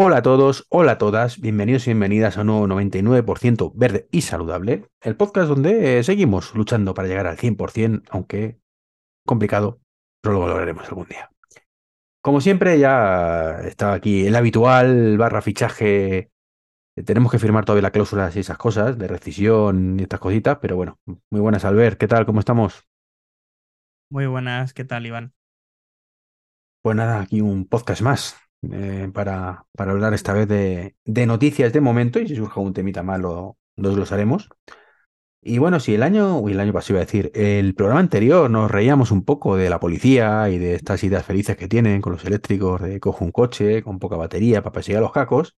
Hola a todos, hola a todas, bienvenidos y bienvenidas a un nuevo 99% verde y saludable, el podcast donde eh, seguimos luchando para llegar al 100%, aunque complicado, pero lo lograremos algún día. Como siempre, ya está aquí el habitual barra fichaje. eh, Tenemos que firmar todavía las cláusulas y esas cosas de rescisión y estas cositas, pero bueno, muy buenas, Albert. ¿Qué tal? ¿Cómo estamos? Muy buenas, ¿qué tal, Iván? Pues nada, aquí un podcast más eh, para, para hablar esta vez de, noticias de momento y si surge un temita más lo, lo desglosaremos. Y bueno, si el año, uy, el año pasado iba a decir, el programa anterior nos reíamos un poco de la policía y de estas ideas felices que tienen con los eléctricos de cojo un coche con poca batería para perseguir a los cacos,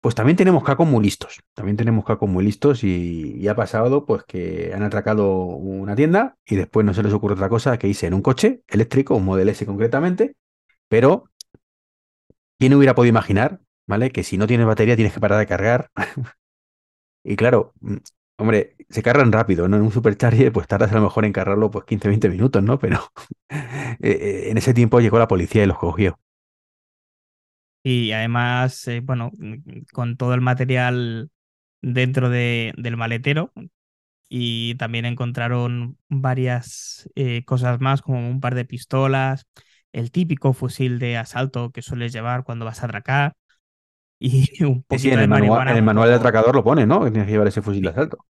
pues también tenemos cacos muy listos, también tenemos cacos muy listos y, y ha pasado pues que han atracado una tienda y después no se les ocurre otra cosa que irse en un coche eléctrico, un Model S concretamente, pero ¿quién hubiera podido imaginar, ¿vale? Que si no tienes batería tienes que parar de cargar. Y claro, mm, hombre, se cargan rápido, ¿no? En un supercharger pues tardas a lo mejor en cargarlo pues 15, 20 minutos, ¿no? Pero eh, eh, en ese tiempo llegó la policía y los cogió. Y además, eh, bueno, mm, con todo el material dentro de, del maletero y también encontraron varias cosas más, como un par de pistolas, el típico fusil de asalto que sueles llevar cuando vas a atracar y un Sí, sí, poquito en de el manual, marihuana. en el manual del poco- atracador lo pone, ¿no? Que tienes que llevar ese fusil de asalto.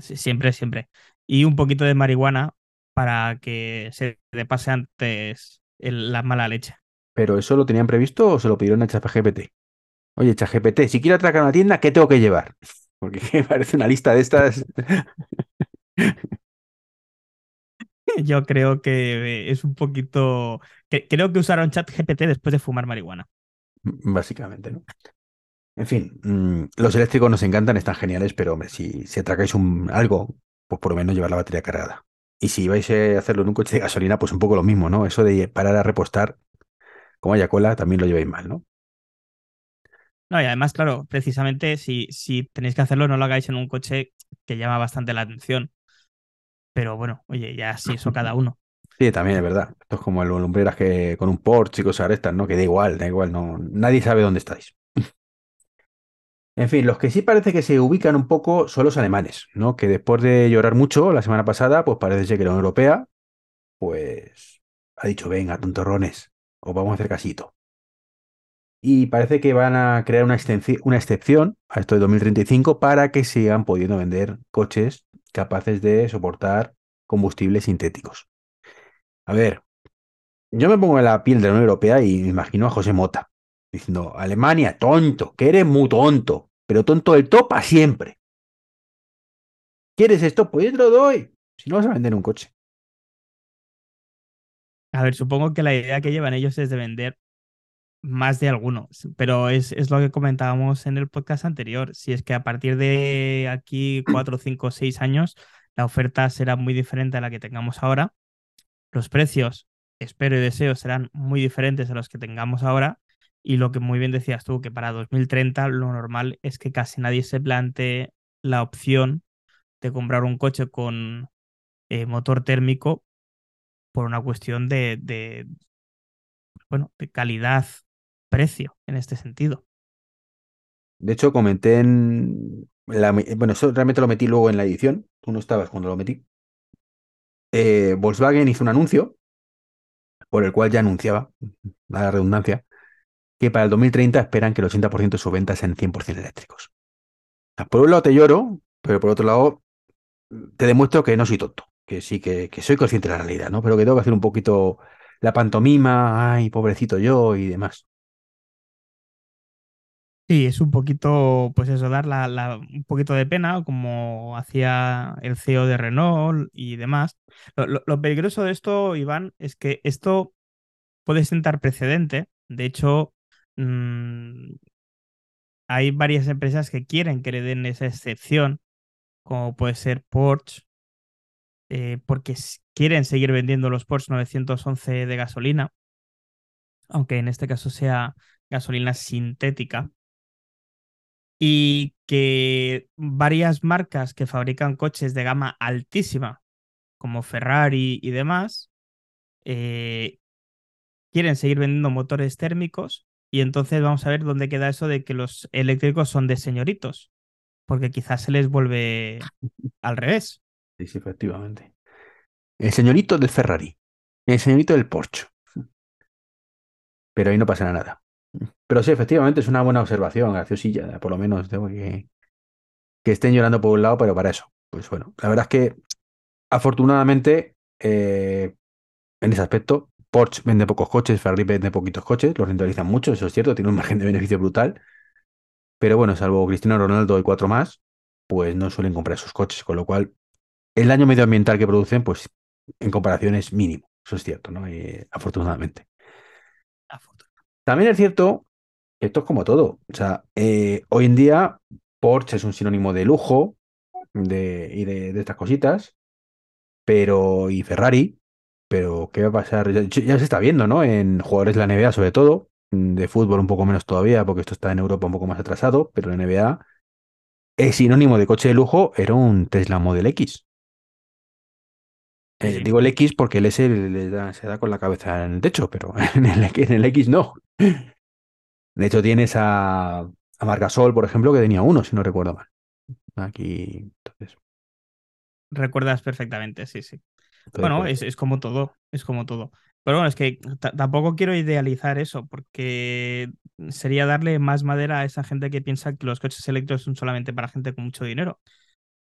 Siempre, siempre. Y un poquito de marihuana para que se te pase antes el- la mala leche. Pero eso lo tenían previsto o se lo pidieron a ChatGPT. Oye, ChatGPT, si quiero atracar una tienda, ¿qué tengo que llevar? Porque parece una lista de estas. Yo creo que es un poquito. Que- creo que usaron ChatGPT después de fumar marihuana. Básicamente, ¿no? En fin, mm, los eléctricos nos encantan, están geniales, pero hombre, si, si atracáis un, algo, pues por lo menos llevar la batería cargada. Y si vais a hacerlo en un coche de gasolina, pues un poco lo mismo, ¿no? Eso de parar a repostar, como haya cola, también lo lleváis mal, ¿no? No, y además, claro, precisamente si, si tenéis que hacerlo, no lo hagáis en un coche que llama bastante la atención. Pero bueno, oye, ya sí, eso cada uno. Sí, también es verdad. Esto es como el lumbreras que con un Porsche y cosas estas, ¿no? Que da igual, da igual, no, nadie sabe dónde estáis. En fin, los que sí parece que se ubican un poco son los alemanes, ¿no? Que después de llorar mucho la semana pasada, pues parece ser que la Unión Europea, pues ha dicho, venga, tontorrones, os vamos a hacer casito. Y parece que van a crear una, una excepción a esto de 2035 para que sigan pudiendo vender coches capaces de soportar combustibles sintéticos. A ver, yo me pongo en la piel de la Unión Europea y me imagino a José Mota diciendo, Alemania, tonto, que eres muy tonto, pero tonto del todo para siempre. ¿Quieres esto? Pues yo te lo doy. Si no vas a vender un coche. A ver, supongo que la idea que llevan ellos es de vender más de alguno, pero es, es lo que comentábamos en el podcast anterior. Si es que a partir de aquí, cuatro, cinco, seis años, la oferta será muy diferente a la que tengamos ahora. Los precios, espero y deseo, serán muy diferentes a los que tengamos ahora. Y lo que muy bien decías tú, que para 2030 lo normal es que casi nadie se plantee la opción de comprar un coche con eh, motor térmico por una cuestión de, de, bueno, de calidad-precio en este sentido. De hecho, comenté en... la- bueno, eso realmente lo metí luego en la edición. Tú no estabas cuando lo metí. Eh, Volkswagen hizo un anuncio por el cual ya anunciaba, la redundancia, que para el 2030 esperan que el 80% de sus ventas sean 100% eléctricos. Por un lado te lloro, pero por otro lado te demuestro que no soy tonto, que sí, que, que soy consciente de la realidad, ¿no? Pero que tengo que hacer un poquito la pantomima, ay, pobrecito yo y demás. Sí, es un poquito, pues eso, dar la, un poquito de pena, como hacía el CEO de Renault y demás. Lo, peligroso de esto, Iván, es que esto puede sentar precedente. De hecho, mm, hay varias empresas que quieren que le den esa excepción, como puede ser Porsche, eh, porque quieren seguir vendiendo los Porsche 911 de gasolina, aunque en este caso sea gasolina sintética. Y que varias marcas que fabrican coches de gama altísima, como Ferrari y demás, eh, quieren seguir vendiendo motores térmicos Y entonces vamos a ver dónde queda eso de que los eléctricos son de señoritos, porque quizás se les vuelve al revés. Sí, sí, efectivamente. El señorito del Ferrari, el señorito del Porsche. Pero ahí no pasa nada. Pero sí, efectivamente es una buena observación, graciosilla, por lo menos tengo que, que estén llorando por un lado, pero para eso. Pues bueno, la verdad es que afortunadamente eh, en ese aspecto Porsche vende pocos coches, Ferrari vende poquitos coches, los rentabilizan mucho, eso es cierto, tiene un margen de beneficio brutal. Pero bueno, salvo Cristiano Ronaldo y cuatro más, pues no suelen comprar sus coches, con lo cual el daño medioambiental que producen, pues en comparación es mínimo, eso es cierto, ¿no? Eh, afortunadamente. También es cierto que esto es como todo, o sea, eh, hoy en día Porsche es un sinónimo de lujo de, y de, estas cositas, pero y Ferrari, pero ¿qué va a pasar? Ya, ya, se está viendo, ¿no? En jugadores de la NBA sobre todo, de fútbol un poco menos todavía, porque esto está en Europa un poco más atrasado, pero la NBA es sinónimo de coche de lujo, era un Tesla Model X. Eh, digo el X porque el S le da, se da con la cabeza en el techo, pero en el, en el X no. De hecho, tienes a, a Margasol, por ejemplo, que tenía uno, si no recuerdo mal. Aquí, entonces. Recuerdas perfectamente, sí, sí. Entonces, bueno, pues... es, es, como todo, es como todo. Pero bueno, es que tampoco quiero idealizar eso, porque sería darle más madera a esa gente que piensa que los coches eléctricos son solamente para gente con mucho dinero.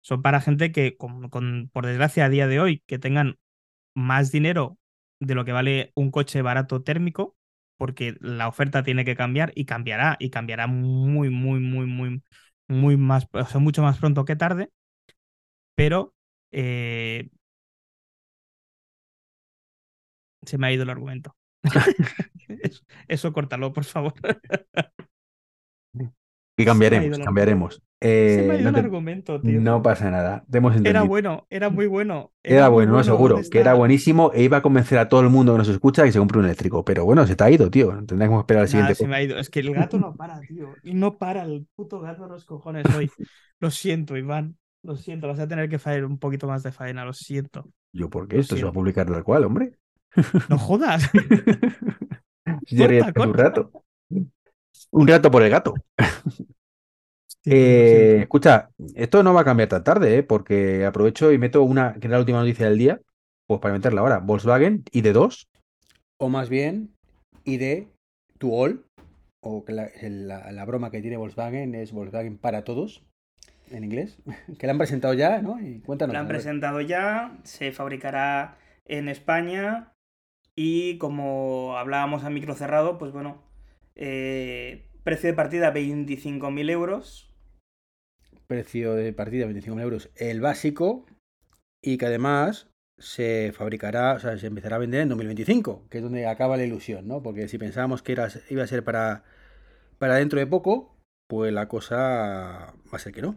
Son para gente que, con, con, por desgracia, a día de hoy, que tengan más dinero de lo que vale un coche barato térmico, porque la oferta tiene que cambiar y cambiará, y cambiará muy, muy, muy, muy, muy más, o sea, mucho más pronto que tarde. Pero eh, se me ha ido el argumento. eso, eso, córtalo, por favor. y cambiaremos, cambiaremos. Eh, se me ha ido no, te, argumento, tío. no pasa nada. Hemos era bueno, era muy bueno. Era, era bueno, bueno, seguro. Que era buenísimo e iba a convencer a todo el mundo que nos escucha que se compre un eléctrico. Pero bueno, se te ha ido, tío. Tendremos que esperar al siguiente. Se me ha ido. Es que el gato no para, tío. Y no para el puto gato de los cojones hoy. Lo siento, Iván. Lo siento, vas a tener que hacer un poquito más de faena, lo siento. ¿Yo por qué? Esto se va a publicar tal cual, hombre. No jodas. corta. Un rato. Un rato por el gato. Eh, escucha, esto no va a cambiar tan tarde, ¿eh? porque aprovecho y meto una, que era la última noticia del día, pues para meterla ahora. Volkswagen ID2, o más bien ID to all, o que la, la, la, broma que tiene Volkswagen es Volkswagen para todos, en inglés, que la han presentado ya, ¿no? Y cuéntanos. La han presentado ya, se fabricará en España y como hablábamos a micro cerrado, pues bueno, eh, precio de partida 25.000 euros precio de partida 25.000 euros el básico y que además se fabricará, o sea, se empezará a vender en 2025, que es donde acaba la ilusión, ¿no? Porque si pensábamos que era, iba a ser para, para dentro de poco, pues la cosa va a ser que no.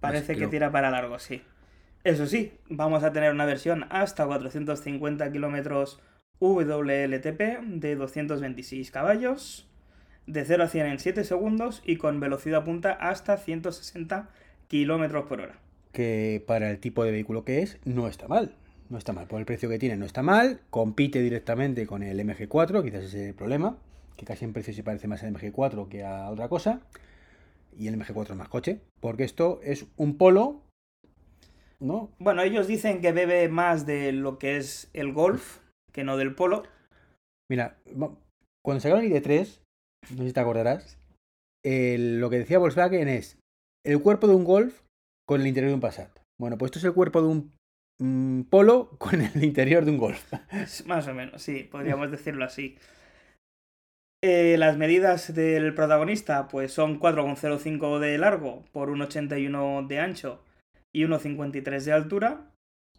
Parece que, que no. tira para largo, sí. Eso sí, vamos a tener una versión hasta 450 kilómetros WLTP de 226 caballos, de 0 a 100 en 7 segundos y con velocidad punta hasta 160 kilómetros por hora. Que para el tipo de vehículo que es, no está mal. No está mal. Por el precio que tiene, no está mal. Compite directamente con el MG4, quizás ese es el problema. Que casi en precio se parece más al MG4 que a otra cosa. Y el MG4 es más coche. Porque esto es un polo. ¿No? Bueno, ellos dicen que bebe más de lo que es el Golf que no del polo. Mira, cuando sacaron el ID3, no sé si te acordarás, el, lo que decía Volkswagen es el cuerpo de un Golf con el interior de un Passat. Bueno, pues esto es el cuerpo de un mm, Polo con el interior de un Golf. Más o menos, sí, podríamos decirlo así. Eh, las medidas del protagonista pues son 4,05 de largo por 1,81 de ancho y 1,53 de altura.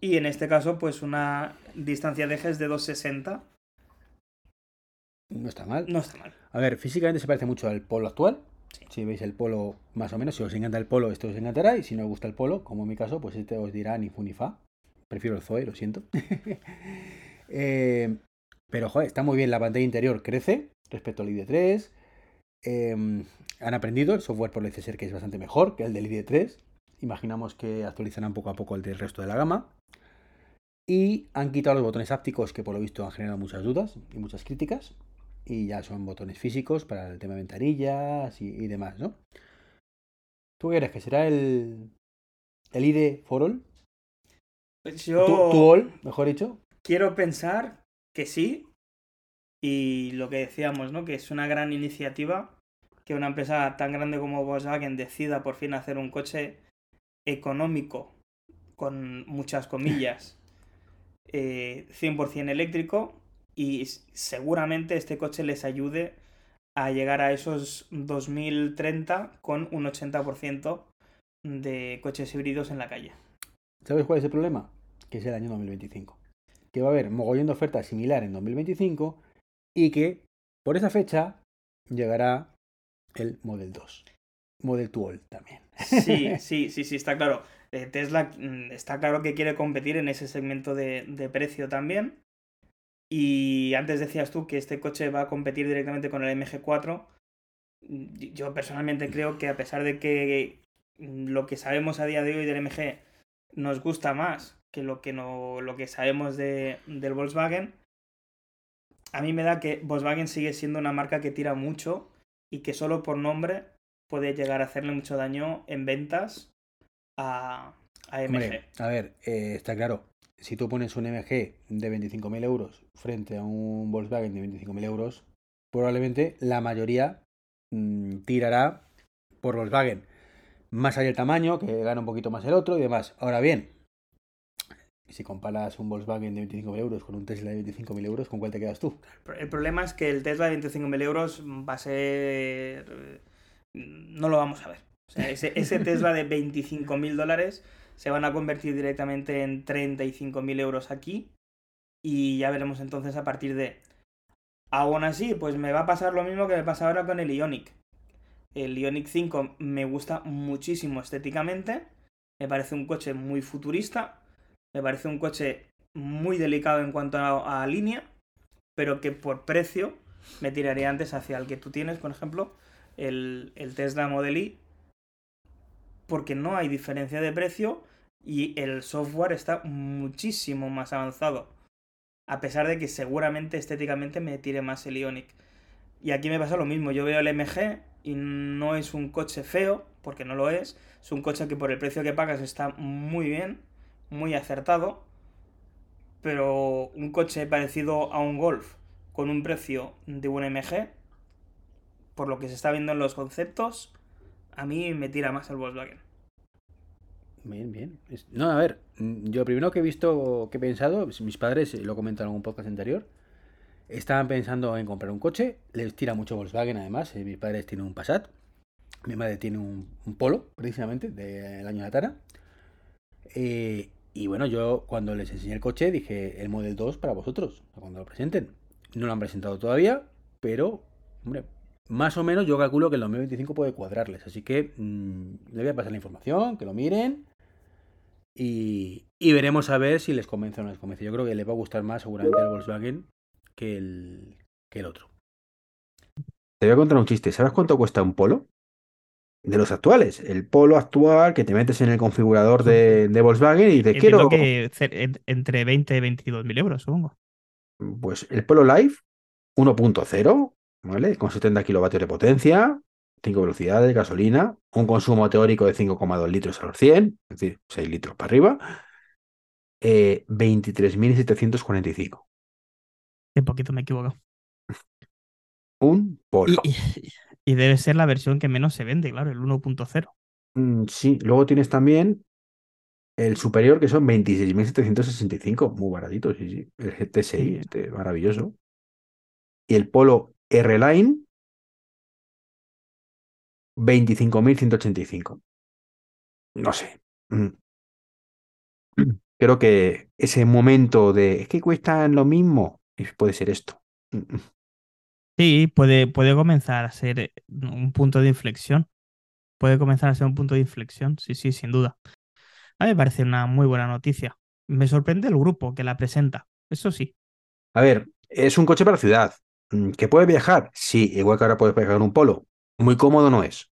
Y en este caso, pues una distancia de ejes de 2,60. No está mal. No está mal. A ver, físicamente se parece mucho al Polo actual. Si veis el polo más o menos, si os encanta el polo, esto os encantará. Y si no os gusta el polo, como en mi caso, pues este os dirá ni fu ni fa. Prefiero el Zoe, lo siento. eh, pero, joder, está muy bien. La pantalla interior crece respecto al ID3. Eh, han aprendido, el software parece ser que es bastante mejor que el del ID3. Imaginamos que actualizarán poco a poco el del resto de la gama. Y han quitado los botones ápticos que por lo visto han generado muchas dudas y muchas críticas. Y ya son botones físicos para el tema de ventanillas y, y demás, ¿no? ¿Tú qué crees que será el, el ID for all? Pues Tu, yo tu all, mejor dicho. quiero pensar que sí. Y lo que decíamos, ¿no? Que es una gran iniciativa que una empresa tan grande como Volkswagen decida por fin hacer un coche económico, con muchas comillas, eh, 100% eléctrico. Y seguramente este coche les ayude a llegar a esos 2030 con un 80% de coches híbridos en la calle. ¿Sabes cuál es el problema? Que es el año 2025. Que va a haber mogollón de ofertas similar en 2025 y que por esa fecha llegará el Model 2. Model 2 también. Sí, sí, sí, sí, está claro. Eh, Tesla mm, está claro que quiere competir en ese segmento de, de precio también. Y antes decías tú que este coche va a competir directamente con el MG4. Mm, Yo personalmente creo que a pesar de que lo que sabemos a día de hoy del MG nos gusta más que lo que, no, lo que sabemos de, del Volkswagen, a mí me da que Volkswagen sigue siendo una marca que tira mucho y que solo por nombre puede llegar a hacerle mucho daño en ventas a, a MG. A ver, eh, está claro. Si tú pones un MG de 25.000 euros frente a un Volkswagen de 25.000 euros, probablemente la mayoría mm, tirará por Volkswagen. Más allá el tamaño, que gana un poquito más el otro y demás. Ahora bien, si comparas un Volkswagen de 25.000 euros con un Tesla de 25.000 euros, ¿con cuál te quedas tú? El problema es que el Tesla de 25.000 euros va a ser... eh, No lo vamos a ver. O sea, ese, ese Tesla de 25.000 dólares se van a convertir directamente en 35.000 euros aquí y ya veremos entonces a partir de... Aún así, pues me va a pasar lo mismo que me pasa ahora con el Ionic. El Ionic 5 me gusta muchísimo estéticamente, me parece un coche muy futurista, me parece un coche muy delicado en cuanto a, a línea, pero que por precio me tiraría antes hacia el que tú tienes, por ejemplo, el, el Tesla Model Y, porque no hay diferencia de precio y el software está muchísimo más avanzado. A pesar de que seguramente estéticamente me tire más el Ionic. Y aquí me pasa lo mismo, yo veo el MG y no es un coche feo, porque no lo es, es un coche que por el precio que pagas está muy bien, muy acertado, pero un coche parecido a un Golf con un precio de un MG, por lo que se está viendo en los conceptos, a mí me tira más el Volkswagen. Bien, bien. No, a ver, mm, yo primero que he visto, que he pensado, pues, mis padres, eh, lo comentaron en un podcast anterior, estaban pensando en comprar un coche, les tira mucho Volkswagen además, eh, mis padres tienen un Passat, mi madre tiene un, un Polo, precisamente, del año de la Tara. Eh, y bueno, yo cuando les enseñé el coche dije el Model 2 para vosotros, cuando lo presenten. No lo han presentado todavía, pero, hombre, más o menos yo calculo que el 2025 puede cuadrarles. Así que mm, le voy a pasar la información, que lo miren. Y, y veremos a ver si les convence o no les convence. Yo creo que les va a gustar más seguramente el Volkswagen que el, que el otro. Te voy a contar un chiste. ¿Sabes cuánto cuesta un polo? De los actuales. El polo actual que te metes en el configurador de, de Volkswagen y te Entiendo quiero. que entre 20 y 22 mil euros, supongo. Pues el Polo Live 1.0, ¿vale? Con 70 kilovatios de potencia, 5 velocidades, gasolina, un consumo teórico de 5,2 litros a los 100, es decir, 6 litros para arriba, eh, 23.745. Un poquito me he equivocado. Un Polo. Y, y- y debe ser la versión que menos se vende, claro, el 1.0. Mm, sí, luego tienes también el superior que son 26.765, muy baratito, sí, sí. El GT6, Sí. este maravilloso. Y el Polo R-Line, 25.185. No sé. Mm. Creo que ese momento de es que cuestan lo mismo, puede ser esto. Mm, mm. Sí, puede, puede comenzar a ser eh, un punto de inflexión. Puede comenzar a ser un punto de inflexión, sí, sí, sin duda. A mí me parece una muy buena noticia. Me sorprende el grupo que la presenta, eso sí. A ver, es un coche para ciudad. Mm, ¿Que puede viajar? Sí, igual que ahora puedes viajar en un polo. Muy cómodo no es.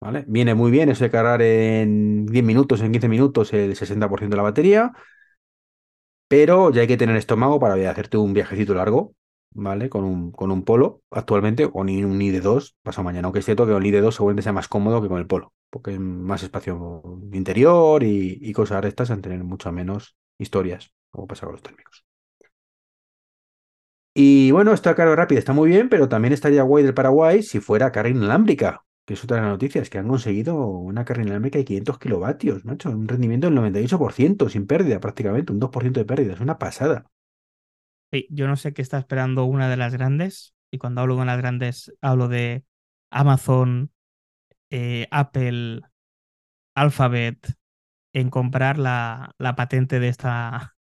¿Vale? Viene muy bien eso de cargar en 10 minutos, en 15 minutos el 60% de la batería. Pero ya hay que tener estómago para hacerte un viajecito largo. ¿vale? Con un, con un Polo actualmente, o ni un ID2 pasado mañana. Aunque es cierto que el ID2 seguramente sea más cómodo que con el Polo, porque más espacio interior y, cosas de estas, en tener mucho menos historias, como pasa con los térmicos. Y bueno, esta carga rápida está muy bien, pero también estaría guay del Paraguay si fuera carga inalámbrica, que es otra de las noticias, que han conseguido una carga inalámbrica de 500 kilovatios, macho, un rendimiento del 98%, sin pérdida prácticamente, un 2% de pérdida, es una pasada. Sí, yo no sé qué está esperando una de las grandes, y cuando hablo con las grandes hablo de Amazon, eh, Apple, Alphabet, en comprar la, la patente de esta,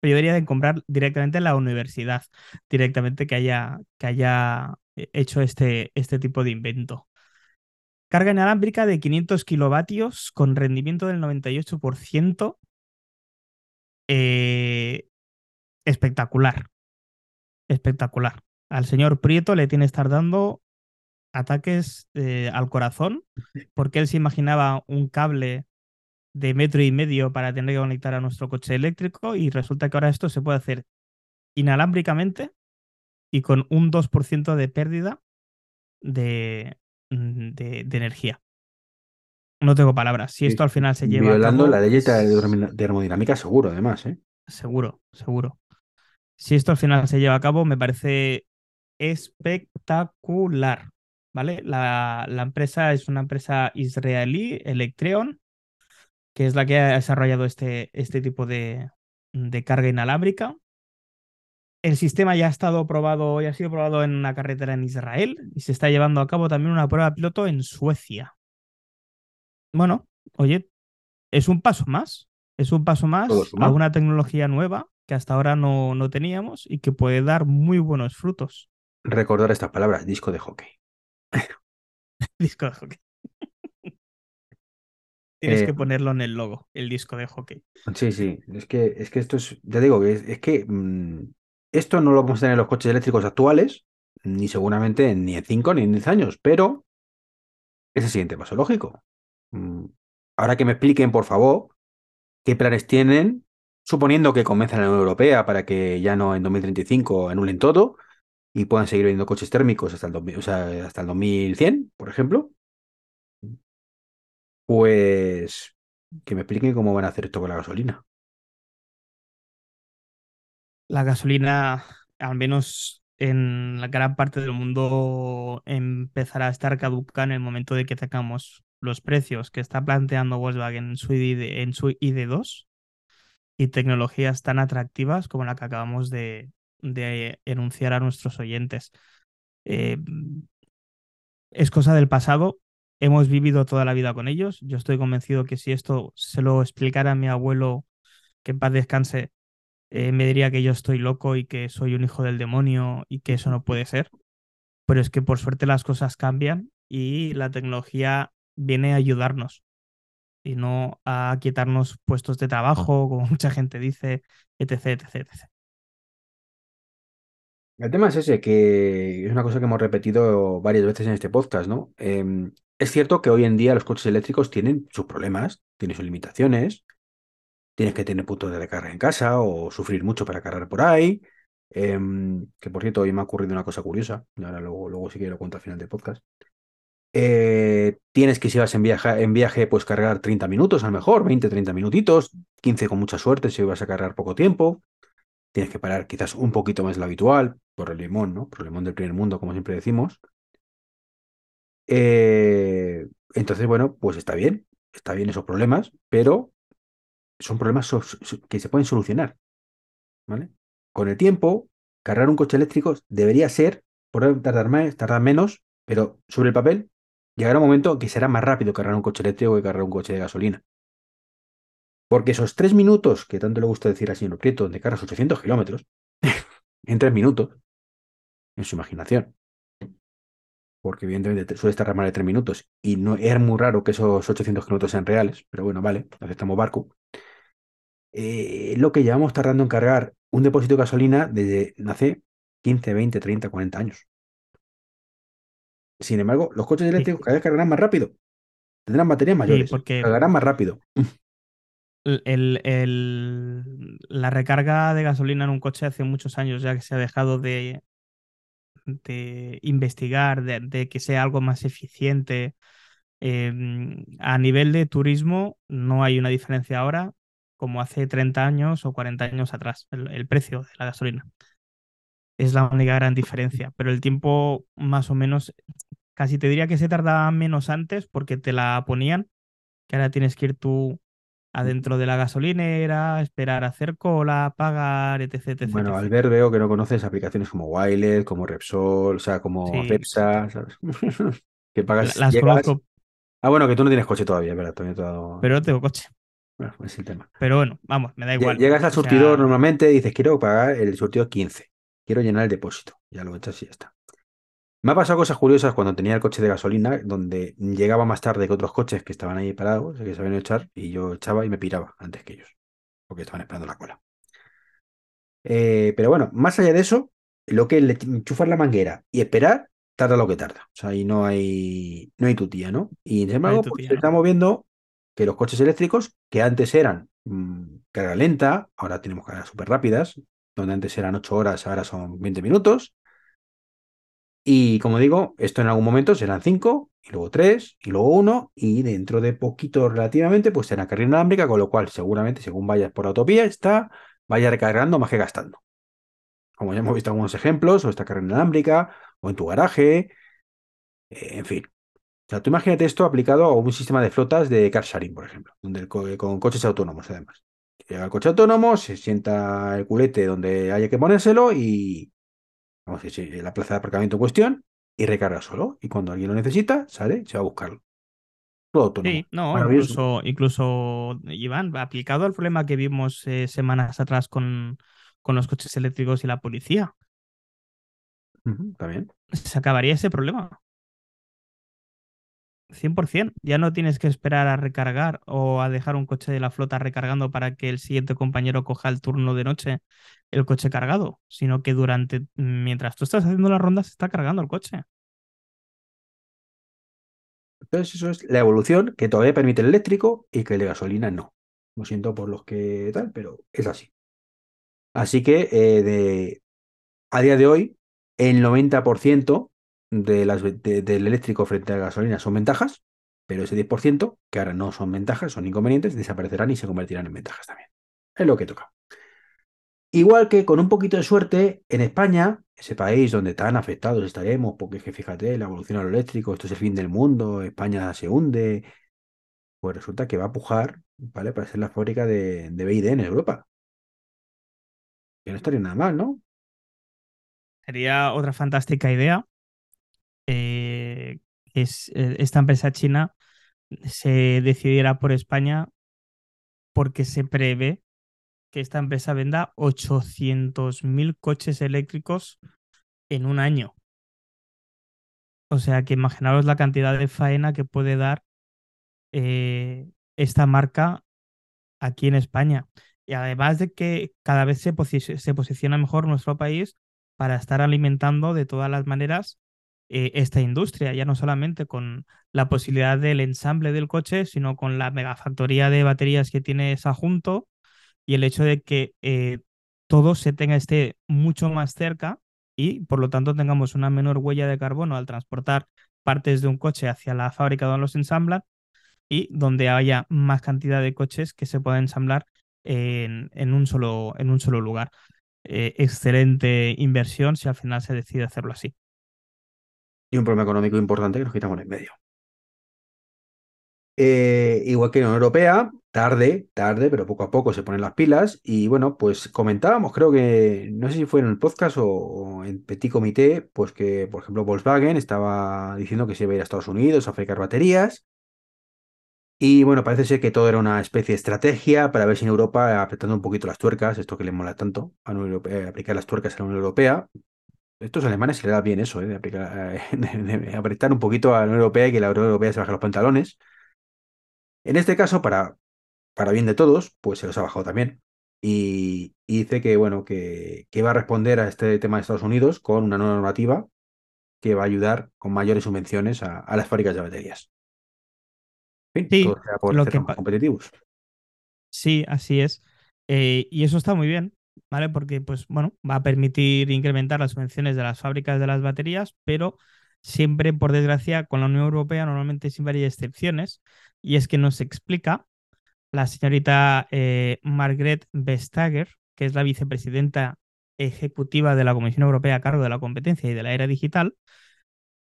pero yo diría de comprar directamente la universidad, directamente que haya, que haya eh, hecho este, este tipo de invento. Carga inalámbrica de 500 kilovatios con rendimiento del 98%. Eh, espectacular. Espectacular. Al señor Prieto le tiene que estar dando ataques eh, al corazón porque él se imaginaba un cable de metro y medio para tener que conectar a nuestro coche eléctrico y resulta que ahora esto se puede hacer inalámbricamente y con un 2% de pérdida de, de, energía. No tengo palabras. Si esto al final se lleva. Violando a cabo, la ley de termodinámica, seguro, además, ¿eh? Seguro, seguro. Si esto al final se lleva a cabo, me parece espectacular. ¿Vale? La, la empresa es una empresa israelí, Electreon, que es la que ha desarrollado este, este tipo de, de carga inalámbrica. El sistema ya ha estado probado y ha sido probado en una carretera en Israel y se está llevando a cabo también una prueba piloto en Suecia. Bueno, oye, es un paso más. Es un paso más a una tecnología nueva que hasta ahora no, no teníamos y que puede dar muy buenos frutos. Recordar estas palabras, disco de hockey. disco de hockey. Tienes que eh, ponerlo en el logo, el disco de hockey. Sí, sí, es que, es que esto es, ya digo, es, es que mm, esto no lo vamos a tener en los coches eléctricos actuales, ni seguramente ni en 5 ni en 10 años, pero es el siguiente paso lógico. Mm, ahora que me expliquen, por favor, qué planes tienen, suponiendo que comienzan la Unión Europea para que ya no en 2035 anulen todo y puedan seguir vendiendo coches térmicos hasta el, o sea, hasta el 2100, por ejemplo. Pues que me expliquen cómo van a hacer esto con la gasolina. La gasolina, al menos en la gran parte del mundo, empezará a estar caduca en el momento de que tengamos los precios que está planteando Volkswagen en su, ID, en su ID2 y tecnologías tan atractivas como la que acabamos de, de enunciar a nuestros oyentes. Eh, es cosa del pasado, hemos vivido toda la vida con ellos. Yo estoy convencido que si esto se lo explicara a mi abuelo, que en paz descanse, eh, me diría que yo estoy loco y que soy un hijo del demonio y que eso no puede ser. Pero es que por suerte las cosas cambian y la tecnología viene a ayudarnos y no a quitarnos puestos de trabajo, como mucha gente dice, etc, etc, etc. El tema es ese, que es una cosa que hemos repetido varias veces en este podcast, ¿no? Em, es cierto que hoy en día los coches eléctricos tienen sus problemas, tienen sus limitaciones. Tienes que tener puntos de recarga en casa o sufrir mucho para cargar por ahí. Em, que por cierto, hoy me ha ocurrido una cosa curiosa. Y ahora luego, luego sí que lo cuento al final del podcast. Eh, tienes que si vas en viaje, en viaje, pues cargar 30 minutos a lo mejor, 20, 30 minutitos, 15 con mucha suerte si vas a cargar poco tiempo. Tienes que parar quizás un poquito más de lo habitual, por el limón, ¿no? Por el limón del primer mundo, como siempre decimos. Eh, entonces, bueno, pues está bien, está bien esos problemas, pero son problemas que se pueden solucionar. ¿Vale? Con el tiempo, cargar un coche eléctrico debería ser, por tardar más, tardar menos, pero sobre el papel llegará un momento que será más rápido cargar un coche eléctrico que cargar un coche de gasolina. Porque esos tres minutos, que tanto le gusta decir al señor Prieto, donde cargas 800 kilómetros, en tres minutos, en su imaginación, porque evidentemente suele estar más de tres minutos y no es muy raro que esos 800 kilómetros sean reales, pero bueno, vale, aceptamos barco. Eh, lo que llevamos tardando en cargar un depósito de gasolina desde hace 15, 20, 30, 40 años. Sin embargo, los coches eléctricos cada vez cargarán más rápido. Tendrán baterías mayores. porque cargarán más rápido. El, la recarga de gasolina en un coche hace muchos años ya que se ha dejado de, investigar, de, que sea algo más eficiente. Em, a nivel de turismo no hay una diferencia ahora como hace 30 años o 40 años atrás, el precio de la gasolina. Es la única gran diferencia, pero el tiempo más o menos, casi te diría que se tardaba menos antes porque te la ponían, que ahora tienes que ir tú adentro de la gasolinera, esperar a hacer cola, pagar, etc. etc bueno, al ver veo que no conoces aplicaciones como Wilet, como Repsol, o sea, como Cepsa, ¿sabes? que pagas. Las conozco. Ah, bueno, que tú no tienes coche todavía, ¿verdad? Todo... Pero tengo coche. Bueno, es el tema. Pero bueno, vamos, me da igual. Llegas al surtidor normalmente y dices, quiero pagar el surtidor 15. Quiero llenar el depósito. Ya lo echas y ya está. Me ha pasado cosas curiosas cuando tenía el coche de gasolina, donde llegaba más tarde que otros coches que estaban ahí parados, que sabían echar, y yo echaba y me piraba antes que ellos, porque estaban esperando la cola. Eh, pero bueno, más allá de eso, lo que es enchufar la manguera y esperar, tarda lo que tarda. O sea, ahí no hay, no hay tutía, ¿no? Y sin embargo, pues, estamos viendo que los coches eléctricos, que antes eran mm, carga lenta, ahora tenemos cargas súper rápidas, donde antes eran 8 horas, ahora son 20 minutos. Y como digo, esto en algún momento serán 5, y luego 3, y luego 1, y dentro de poquito relativamente, pues será carga inalámbrica, con lo cual seguramente según vayas por autopía, está, vaya recargando más que gastando. Como ya hemos visto algunos ejemplos, o esta carga inalámbrica, o en tu garaje, eh, en fin. O sea, tú imagínate esto aplicado a un sistema de flotas de car sharing, por ejemplo, donde con coches autónomos además. Llega el coche autónomo, se sienta el culete donde haya que ponérselo y vamos a decir, la plaza de aparcamiento en cuestión y recarga solo. Y cuando alguien lo necesita, sale, se va a buscarlo. Todo autónomo. Sí, no, incluso, incluso, Iván, aplicado al problema que vimos eh, semanas atrás con, con los coches eléctricos y la policía. Bien. Se acabaría ese problema. 100%. Ya no tienes que esperar a recargar o a dejar un coche de la flota recargando para que el siguiente compañero coja el turno de noche el coche cargado, sino que durante, mientras tú estás haciendo la ronda, se está cargando el coche. Entonces, eso es la evolución que todavía permite el eléctrico y que el de gasolina no. Lo siento por los que tal, pero es así. Así que eh, de, a día de hoy, el 90% de las, del eléctrico frente a gasolina son ventajas, pero ese 10%, que ahora no son ventajas, son inconvenientes, desaparecerán y se convertirán en ventajas también. Es lo que toca. Igual que con un poquito de suerte, en España, ese país donde tan afectados estaremos, porque es que fíjate, la evolución a lo eléctrico, esto es el fin del mundo, España se hunde, pues resulta que va a pujar, ¿vale? Para ser la fábrica de, de BID en Europa. Que no estaría nada mal, ¿no? Sería otra fantástica idea eh, eh, esta empresa china se decidiera por España porque se prevé que esta empresa venda 800.000 coches eléctricos en un año. O sea que imaginaros la cantidad de faena que puede dar eh, esta marca aquí en España. Y además de que cada vez se, posiciona mejor nuestro país para estar alimentando de todas las maneras eh, esta industria, ya no solamente con la posibilidad del ensamble del coche, sino con la megafactoría de baterías que tiene junto y el hecho de que eh, todo se tenga esté mucho más cerca y por lo tanto tengamos una menor huella de carbono al transportar partes de un coche hacia la fábrica donde los ensamblan y donde haya más cantidad de coches que se puedan ensamblar en, un, solo, en un solo lugar. Eh, excelente inversión si al final se decide hacerlo así y un problema económico importante que nos quitamos en medio. Eh, igual que la Unión Europea, tarde, tarde, pero poco a poco se ponen las pilas. Y bueno, pues comentábamos, creo que, no sé si fue en el podcast o, en Petit Comité, pues que, por ejemplo, Volkswagen estaba diciendo que se iba a ir a Estados Unidos a fabricar baterías. Y bueno, parece ser que todo era una especie de estrategia para ver si en Europa, apretando un poquito las tuercas, esto que le mola tanto a la Unión Europea, aplicar las tuercas a la Unión Europea, estos alemanes se les da bien eso, ¿eh? de, apretar un poquito a la Unión Europea y que la Unión Europea se baje los pantalones. En este caso, para, para bien de todos, pues se los ha bajado también. Y, dice que, bueno, que, que, va a responder a este tema de Estados Unidos con una nueva normativa que va a ayudar con mayores subvenciones a, las fábricas de baterías. sí, por lo que competitivos. Sí, así es. Eh, y eso está muy bien, ¿vale? Porque, pues, bueno, va a permitir incrementar las subvenciones de las fábricas de las baterías, pero siempre, por desgracia, con la Unión Europea normalmente siempre hay excepciones, y es que nos explica la señorita eh, Margrethe Vestager, que es la vicepresidenta ejecutiva de la Comisión Europea a cargo de la competencia y de la era digital,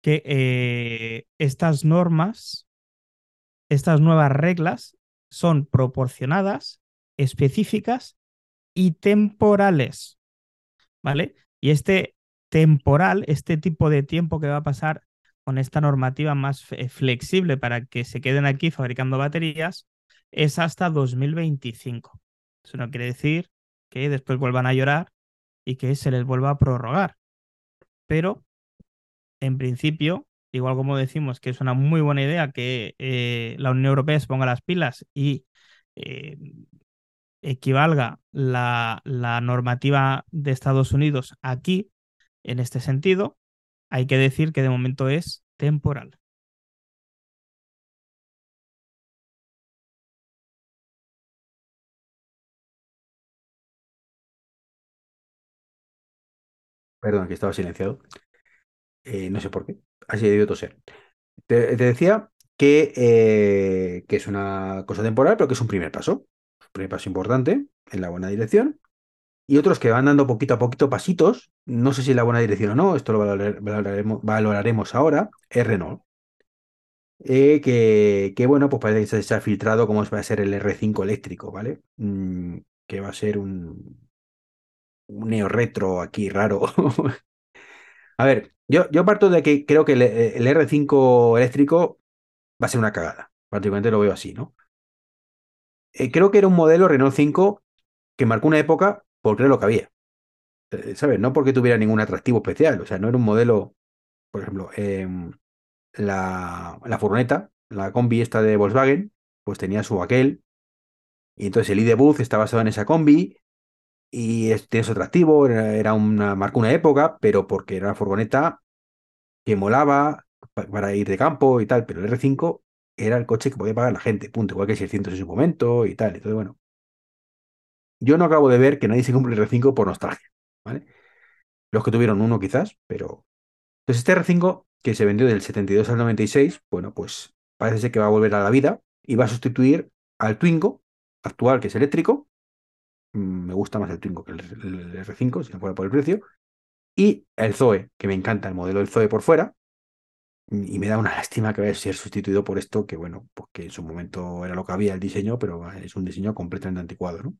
que eh, estas normas, estas nuevas reglas son proporcionadas, específicas y temporales, ¿vale? Y este temporal, este tipo de tiempo que va a pasar con esta normativa más flexible para que se queden aquí fabricando baterías, es hasta 2025. Eso no quiere decir que después vuelvan a llorar y que se les vuelva a prorrogar. Pero, en principio, igual como decimos que es una muy buena idea que eh, la Unión Europea se ponga las pilas y eh, equivalga la, la normativa de Estados Unidos aquí, en este sentido, hay que decir que de momento es temporal. Perdón, que estaba silenciado. Eh, no sé por qué. He debido toser. Te, te decía que, eh, que es una cosa temporal, pero que es un primer paso. Un primer paso importante en la buena dirección. Y otros que van dando poquito a poquito pasitos. No sé si la buena dirección o no, esto lo valorar- valoraremos, ahora. Es Renault. Eh, que, que, bueno, pues parece que se, ha filtrado cómo va a ser el R5 eléctrico, ¿vale? Mm, que va a ser un, un neo retro aquí raro. A ver, yo, yo parto de que creo que el, el R5 eléctrico va a ser una cagada. Prácticamente lo veo así, ¿no? Eh, creo que era un modelo Renault 5 que marcó una época porque era lo que había. Eh, ¿Sabes? No porque tuviera ningún atractivo especial. O sea, no era un modelo, por ejemplo, em, la, furgoneta, la combi esta de Volkswagen, pues tenía su aquel. Y entonces el ID Buzz está basado en esa combi. Y es, tiene su atractivo, era, una, marcó una época, pero porque era una furgoneta que molaba pa- para ir de campo y tal, pero el R5 era el coche que podía pagar la gente, punto, igual que el 600 en su momento y tal. Entonces, bueno, yo no acabo de ver que nadie se compre el R5 por nostalgia, ¿vale? Los que tuvieron uno quizás, pero... Entonces este R5 que se vendió del 72 al 96, bueno, pues parece ser que va a volver a la vida y va a sustituir al Twingo actual, que es eléctrico. Mm, Me gusta más el Twingo que el, el R5, si no fuera por el precio. Y el Zoe, que me encanta el modelo del Zoe por fuera. Y me da una lástima que vaya a ser sustituido por esto, que bueno, pues que en su momento era lo que había el diseño, pero es un diseño completamente anticuado, ¿no?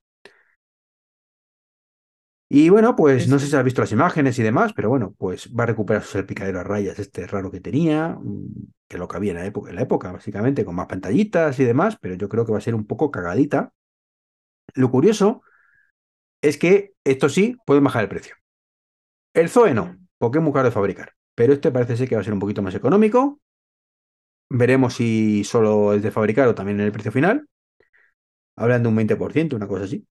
Y bueno, pues no sé si has visto las imágenes y demás, pero bueno, pues va a recuperar su salpicadero a rayas este raro que tenía, mm, que lo que había en la época, en la época, básicamente, con más pantallitas y demás, pero yo creo que va a ser un poco cagadita. Lo curioso es que esto sí puede bajar el precio. El Zoe no, porque es muy caro de fabricar, pero este parece ser que va a ser un poquito más económico. Veremos si solo es de fabricar o también en el precio final. Hablan de un 20%, una cosa así.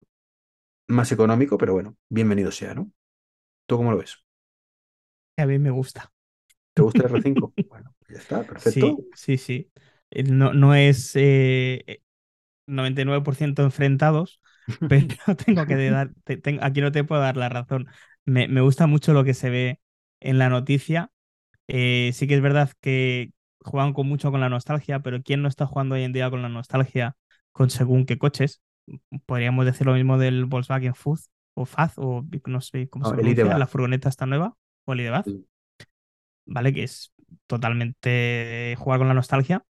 Más económico, pero bueno, bienvenido sea, ¿no? ¿Tú cómo lo ves? a mí me gusta. ¿Te gusta el R5? Bueno, ya está, perfecto. Sí, sí, sí. Eh, No, no es eh, 99% enfrentados, pero tengo que dar, te- aquí no te puedo dar la razón. Me, me gusta mucho lo que se ve en la noticia. Eh, sí que es verdad que juegan con mucho con la nostalgia, pero ¿quién no está jugando hoy en día con la nostalgia con según qué coches? Podríamos decir lo mismo del Volkswagen Fuz o Faz o no sé cómo No, se el pronuncia, la furgoneta está nueva, o el Sí. ¿vale? Que es totalmente jugar con la nostalgia.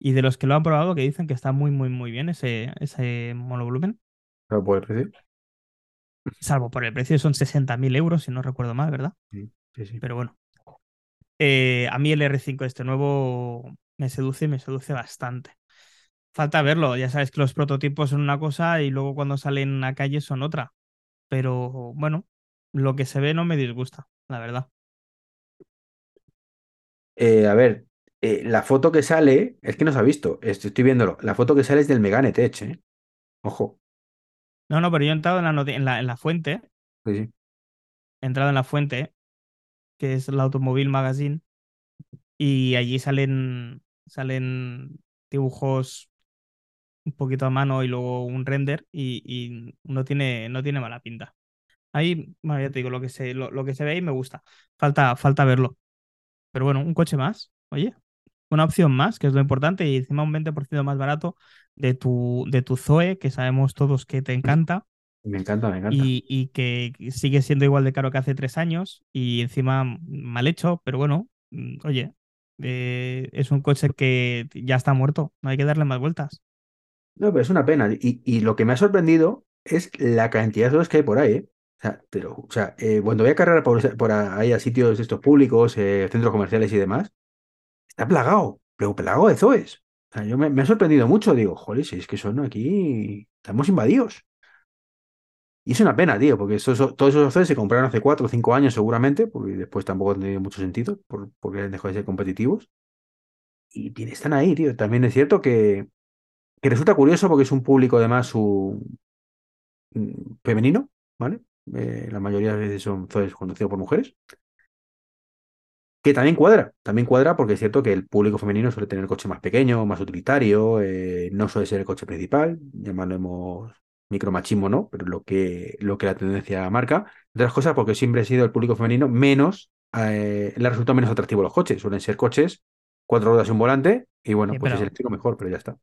Y de los que lo han probado, que dicen que está muy, muy, muy bien ese, ese monovolumen, ¿Lo puedes decir? salvo por el precio, son 60.000 euros, si no recuerdo mal, ¿verdad? Sí, sí, sí. Pero bueno, Eh, a mí el R5 este nuevo me seduce y me seduce bastante. Falta verlo, ya sabes que los prototipos son una cosa y luego cuando salen a calle son otra. Pero bueno, lo que se ve no me disgusta, la verdad. Eh, a ver, eh, la foto que sale, es que no se ha visto, estoy, estoy viéndolo. La foto que sale es del Megane Tech, ¿eh? Ojo. No, no, pero yo he entrado en la, en la, en la fuente, Sí, sí. he entrado en la fuente, que es el Automobile Magazine, y allí salen, salen dibujos un poquito a mano y luego un render y, y no, tiene, no tiene mala pinta. Ahí, bueno, ya te digo, lo que se, lo, lo que se ve ahí me gusta. Falta, falta verlo. Pero bueno, un coche más, oye, una opción más, que es lo importante, y encima un 20% más barato de tu, de tu Zoe, que sabemos todos que te encanta. Me encanta, me encanta. Y, y que sigue siendo igual de caro que hace tres años y encima mal hecho, pero bueno, mm, oye, eh, es un coche que ya está muerto, no hay que darle más vueltas. No, pero es una pena. Y, y lo que me ha sorprendido es la cantidad de cosas que hay por ahí, ¿eh? O sea, pero, o sea, eh, cuando voy a cargar por, por ahí a sitios estos públicos, eh, centros comerciales y demás, está plagado, pero plagado de Zoes. O sea, yo me, me ha sorprendido mucho. Digo, joder, si es que son aquí, estamos invadidos. Y es una pena, tío, porque todos esos Zoes se compraron hace cuatro o cinco años seguramente, porque después tampoco han tenido mucho sentido, por- porque dejado de ser competitivos. Y están ahí, tío. También es cierto que, que resulta curioso porque es un público además su, mm, femenino, ¿vale? Eh, la mayoría de veces son Zoes conducidos por mujeres. Que también cuadra, también cuadra porque es cierto que el público femenino suele tener coche más pequeño, más utilitario, eh, no suele ser el coche principal, llamaremos micromachismo, ¿no? Pero lo que, lo que la tendencia marca. Entre otras cosas, porque siempre ha sido el público femenino menos, eh, le resulta menos atractivo los coches. Suelen ser coches, cuatro ruedas y un volante, y bueno, Sí, pues es pero- eléctrico mejor, pero ya está.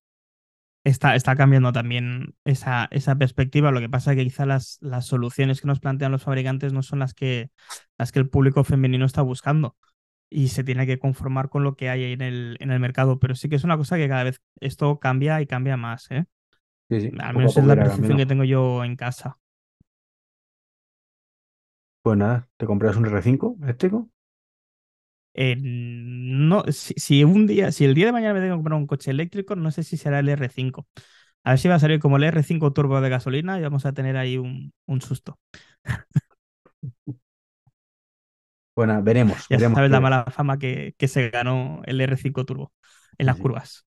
Está, está cambiando también esa, esa perspectiva. Lo que pasa es que quizá las, las soluciones que nos plantean los fabricantes no son las que, las que el público femenino está buscando. Y se tiene que conformar con lo que hay ahí en el, en el mercado. Pero sí que es una cosa que cada vez esto cambia y cambia más, ¿eh? Sí, sí, Al menos es la percepción que tengo yo en casa. Pues nada, te compras un R5 eléctrico. Eh, no, si, si un día, si el día de mañana me tengo que comprar un coche eléctrico, no sé si será el R5. A ver si va a salir como el R5 turbo de gasolina y vamos a tener ahí un, un susto. Bueno, veremos, Ya veremos. sabes la mala fama que, que se ganó el R5 turbo en las sí. curvas.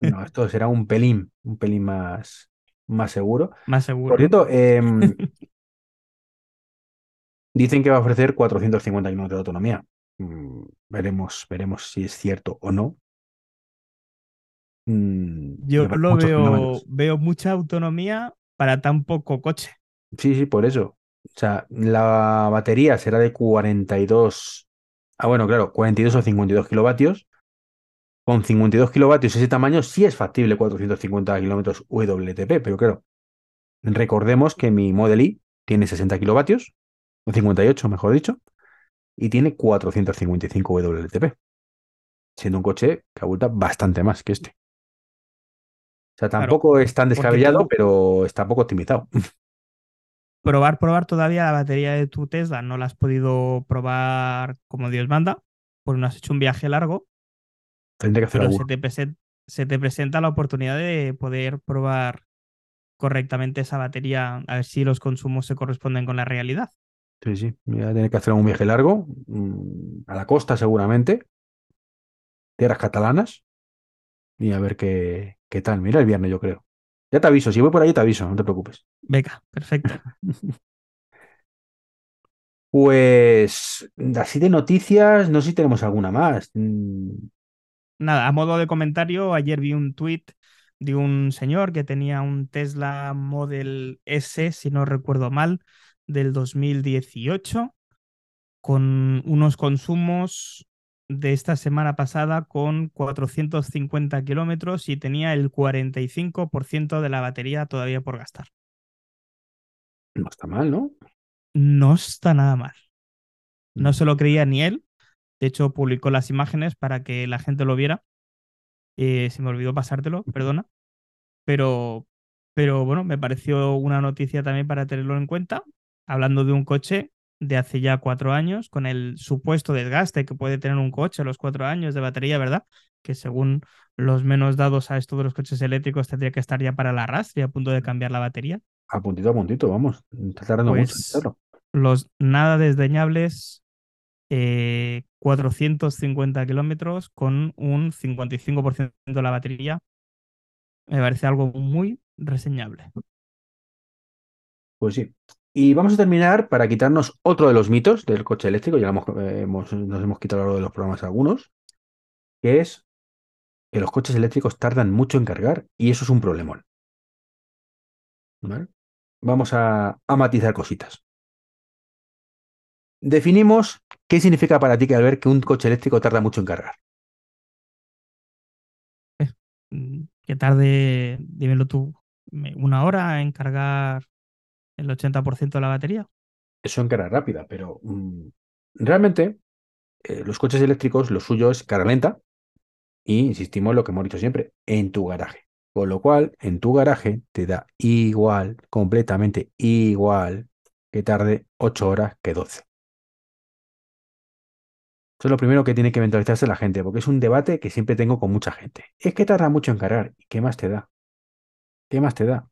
No, esto será un pelín, un pelín más, más seguro. Más Por seguro. cierto, em, dicen que va a ofrecer 450 kilómetros de autonomía. Mm, veremos, veremos si es cierto o no. Mm, Yo lo veo, veo mucha autonomía para tan poco coche. Sí, sí, por eso. O sea, la batería será de 42. Ah, bueno, claro, 42 o 52 kilovatios. Con 52 kilovatios ese tamaño sí es factible 450 kilómetros WLTP, pero claro, recordemos que mi Model I tiene 60 kilovatios, o 58 mejor dicho, y tiene 455 WLTP, siendo un coche que abulta bastante más que este. O sea, Claro, tampoco es tan descabellado, pero está poco optimizado. Probar, probar todavía la batería de tu Tesla no la has podido probar como Dios manda, porque no has hecho un viaje largo, Tendré que hacer pero se te, se te presenta la oportunidad de poder probar correctamente esa batería, a ver si los consumos se corresponden con la realidad. Sí, sí. Voy a tener que hacer un viaje largo, mm, a la costa seguramente, tierras catalanas, y a ver qué, qué tal. Mira el viernes, yo creo. Ya te aviso, si voy por ahí te aviso, no te preocupes. Venga, perfecto. Pues así de noticias, no sé si tenemos alguna más. Mm, Nada, a modo de comentario, ayer vi un tweet de un señor que tenía un Tesla Model S, si no recuerdo mal, del 2018, con unos consumos de esta semana pasada con 450 kilómetros y tenía el 45% de la batería todavía por gastar. No está mal, ¿no? No está nada mal. No Mm. se lo creía ni él. De hecho, publicó las imágenes para que la gente lo viera. Eh, se me olvidó pasártelo, perdona. Pero, pero bueno, me pareció una noticia también para tenerlo en cuenta. Hablando de un coche de hace ya cuatro años, con el supuesto desgaste que puede tener un coche a los cuatro años de batería, ¿verdad? Que según los menos dados a esto de los coches eléctricos tendría que estar ya para la arrastre y a punto de cambiar la batería. A puntito a puntito, vamos. Está tardando mucho Pues hacerlo. los nada desdeñables eh, 450 kilómetros con un 55% de la batería. Me parece algo muy reseñable. Pues sí. Y vamos a terminar para quitarnos otro de los mitos del coche eléctrico. Ya eh, hemos- nos hemos quitado a lo largo de los programas algunos, que es que los coches eléctricos tardan mucho en cargar y eso es un problemón. Vamos a, a matizar cositas. Definimos qué significa para ti, que al ver que un coche eléctrico tarda mucho en cargar. Mm, Que tarde, dímelo tú, una hora en cargar el 80% de la batería. Eso en carga rápida, pero mm, realmente eh, los coches eléctricos, lo suyo es carga lenta y insistimos en lo que hemos dicho siempre, en tu garaje. Con lo cual, en tu garaje te da igual, completamente igual, que tarde 8 horas que 12. Eso es lo primero que tiene que mentalizarse la gente, porque es un debate que siempre tengo con mucha gente. Es que tarda mucho en cargar. ¿Y qué más te da? ¿Qué más te da?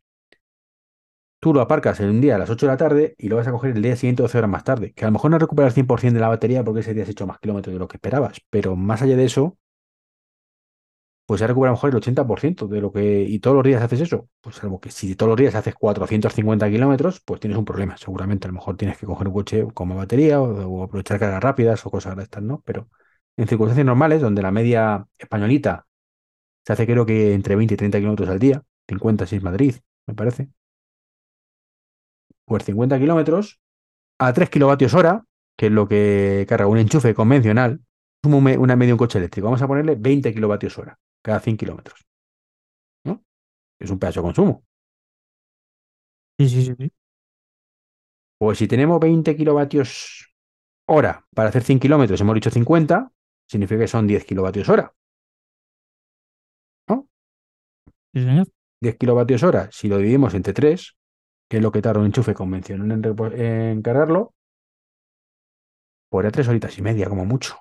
Tú lo aparcas en un día a las 8 de la tarde y lo vas a coger el día siguiente 12 horas más tarde. Que a lo mejor no recuperas el 100% de la batería porque ese día has hecho más kilómetros de lo que esperabas. Pero más allá de eso, pues has recuperado a lo mejor el 80% de lo que... Y todos los días haces eso. Pues salvo que si todos los días haces 450 kilómetros, pues tienes un problema. Seguramente a lo mejor tienes que coger un coche con más batería o, o aprovechar cargas rápidas o cosas de estas, ¿no? Pero en circunstancias normales, donde la media españolita se hace creo que entre 20 y 30 kilómetros al día, 50 si es Madrid, me parece. Pues 50 kilómetros a 3 kilovatios hora, que es lo que carga un enchufe convencional, una media un coche eléctrico. Vamos a ponerle 20 kilovatios hora cada 100 kilómetros. ¿No? Es un pedazo de consumo. Sí, sí, sí, sí. Pues si tenemos 20 kilovatios hora para hacer 100 kilómetros, hemos dicho 50, significa que son 10 kilovatios hora. ¿No? Sí, señor. 10 kilovatios hora, si lo dividimos entre 3, que es lo que tarda un enchufe convencional en, cargarlo, pues a 3 horitas y media, como mucho.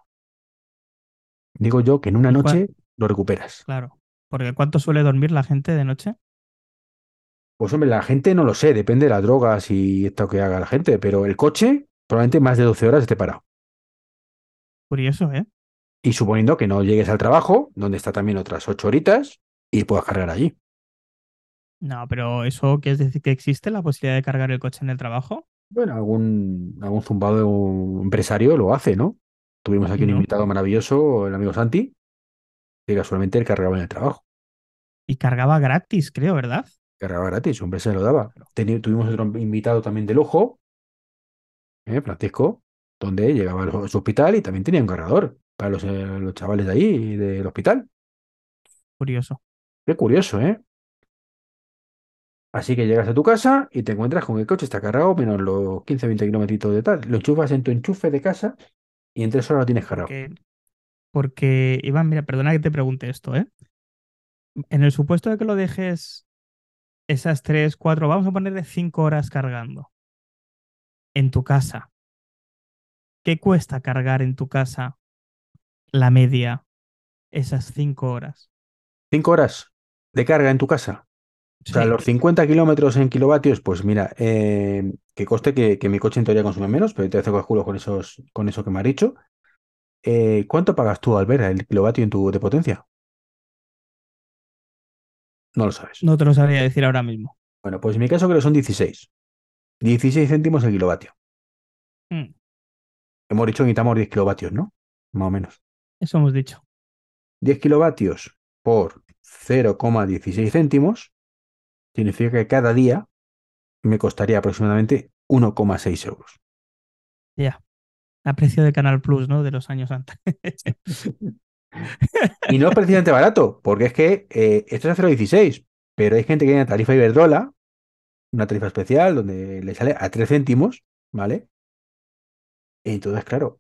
Digo yo que en una ¿Y cua- noche lo recuperas. Claro. Porque ¿cuánto suele dormir la gente de noche? Pues hombre, la gente no lo sé, depende de las drogas y esto que haga la gente, pero el coche probablemente más de 12 horas esté parado. Curioso, ¿eh? Y suponiendo que no llegues al trabajo, donde está también otras 8 horitas, y puedas cargar allí. No, pero ¿eso quiere decir que existe la posibilidad de cargar el coche en el trabajo? Bueno, algún, algún zumbado empresario lo hace, ¿no? Tuvimos aquí un invitado maravilloso, el amigo Santi, que casualmente él cargaba en el trabajo. Y cargaba gratis, creo, ¿verdad? Cargaba gratis, su empresa se lo daba. Teni- tuvimos otro invitado también de lujo, ¿eh? Francisco, donde llegaba a su hospital y también tenía un cargador para los, eh, los chavales de ahí, del hospital. Curioso. Qué curioso, ¿eh? Así que llegas a tu casa y te encuentras con que el coche está cargado menos los 15-20 kilómetros de tal. Lo enchufas en tu enchufe de casa y en tres horas lo tienes cargado. Porque, porque, Iván, mira, perdona que te pregunte esto, ¿eh? En el supuesto de que lo dejes esas tres, cuatro, vamos a ponerle cinco horas cargando en tu casa. ¿Qué cuesta cargar en tu casa la media esas cinco horas? Cinco horas de carga en tu casa. O sea, Sí. los 50 kilómetros en kilovatios, pues mira, eh, que coste que, que mi coche en teoría consume menos, pero te hace cálculo con, esos, con eso que me has dicho. Eh, ¿cuánto pagas tú al ver el kilovatio en tu de potencia? No lo sabes. No te lo sabría decir ahora mismo. Bueno, pues en mi caso creo que son 16. 16 céntimos el kilovatio. Mm, Hemos dicho que necesitamos 10 kilovatios, ¿no? Más o menos. eso hemos dicho. 10 kilovatios por 0,16 céntimos significa que cada día me costaría aproximadamente 1,6 euros. Ya. A precio de Canal Plus, ¿no? De los años antes. Y no es precisamente barato, porque es que eh, esto es a 0,16, pero hay gente que tiene tarifa Iberdrola, una tarifa especial donde le sale a 3 céntimos, ¿vale? Y entonces, claro,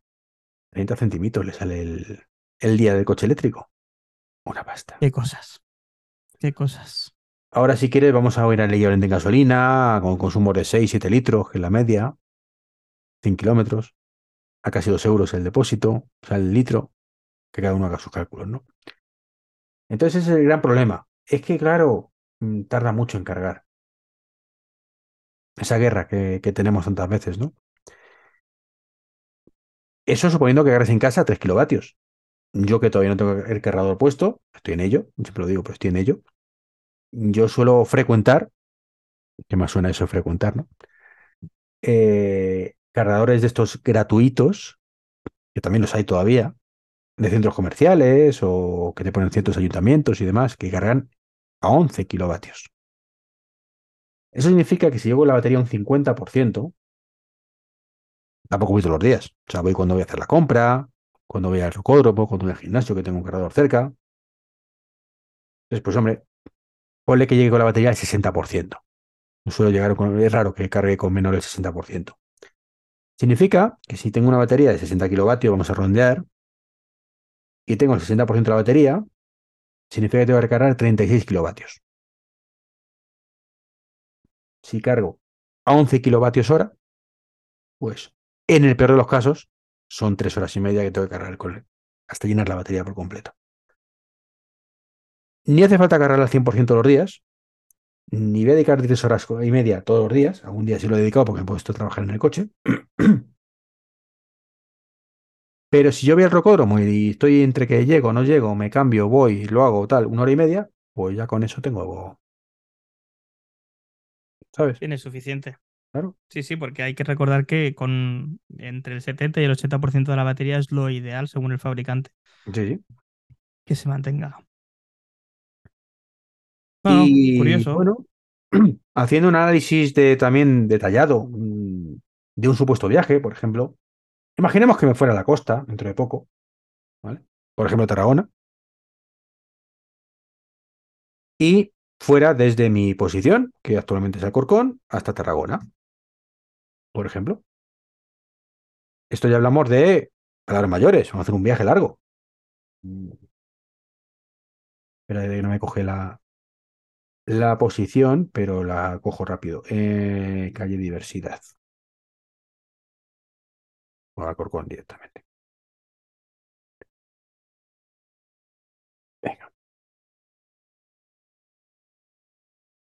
30 centimitos le sale el, el día del coche eléctrico. Una pasta. Qué cosas. Qué cosas. Ahora, si quieres, vamos a ir al equivalente en gasolina, con consumos de 6-7 litros, que es la media, 100 kilómetros, a casi 2 euros el depósito, o sea, el litro, que cada uno haga sus cálculos, ¿no? Entonces, ese es el gran problema. Es que, claro, mm, tarda mucho en cargar. Esa guerra que, que tenemos tantas veces, ¿no? Eso suponiendo que agarres en casa 3 kilovatios. Yo que todavía no tengo el cargador puesto, estoy en ello, siempre lo digo, pero estoy en ello. Yo suelo frecuentar, ¿qué más suena eso frecuentar, no? Eh, cargadores de estos gratuitos, que también los hay todavía, de centros comerciales o que te ponen ciertos ayuntamientos y demás que cargan a 11 kilovatios. Eso significa que si llevo la batería un 50%, tampoco voy todos los días. O sea, voy cuando voy a hacer la compra, cuando voy al rocódromo, cuando voy al gimnasio, que tengo un cargador cerca. Entonces, pues hombre, ponle que llegue con la batería al 60%. No suelo llegar con, es raro que cargue con menor del 60%. Significa que si tengo una batería de 60 kilovatios, vamos a rondear, y tengo el 60% de la batería, significa que tengo que recargar 36 kilovatios. Si cargo a 11 kilovatios hora, pues en el peor de los casos son 3 horas y media que tengo que cargar el hasta llenar la batería por completo. Ni hace falta cargarla al 100% todos los días, ni voy a dedicar 3 horas y media todos los días. Algún día sí lo he dedicado porque me he puesto a trabajar en el coche. Pero si yo voy al rocódromo y estoy entre que llego, no llego, me cambio, voy, lo hago, tal, una hora y media, pues ya con eso tengo. ¿Sabes? Tiene suficiente. Claro. Sí, sí, porque hay que recordar que con entre el 70 y el 80% de la batería es lo ideal según el fabricante. Sí, sí. Que se mantenga. Y curioso. bueno, haciendo un análisis de, también detallado mm, de un supuesto viaje, por ejemplo, Imaginemos que me fuera a la costa dentro de poco, ¿vale? Por ejemplo, Tarragona. Y fuera desde mi posición, que actualmente es Alcorcón, hasta Tarragona. Por ejemplo. Esto ya hablamos de palabras mayores, vamos a hacer un viaje largo. Espera que no me coge la, la posición, pero la cojo rápido. Eh, calle Diversidad o Alcorcón directamente. Venga.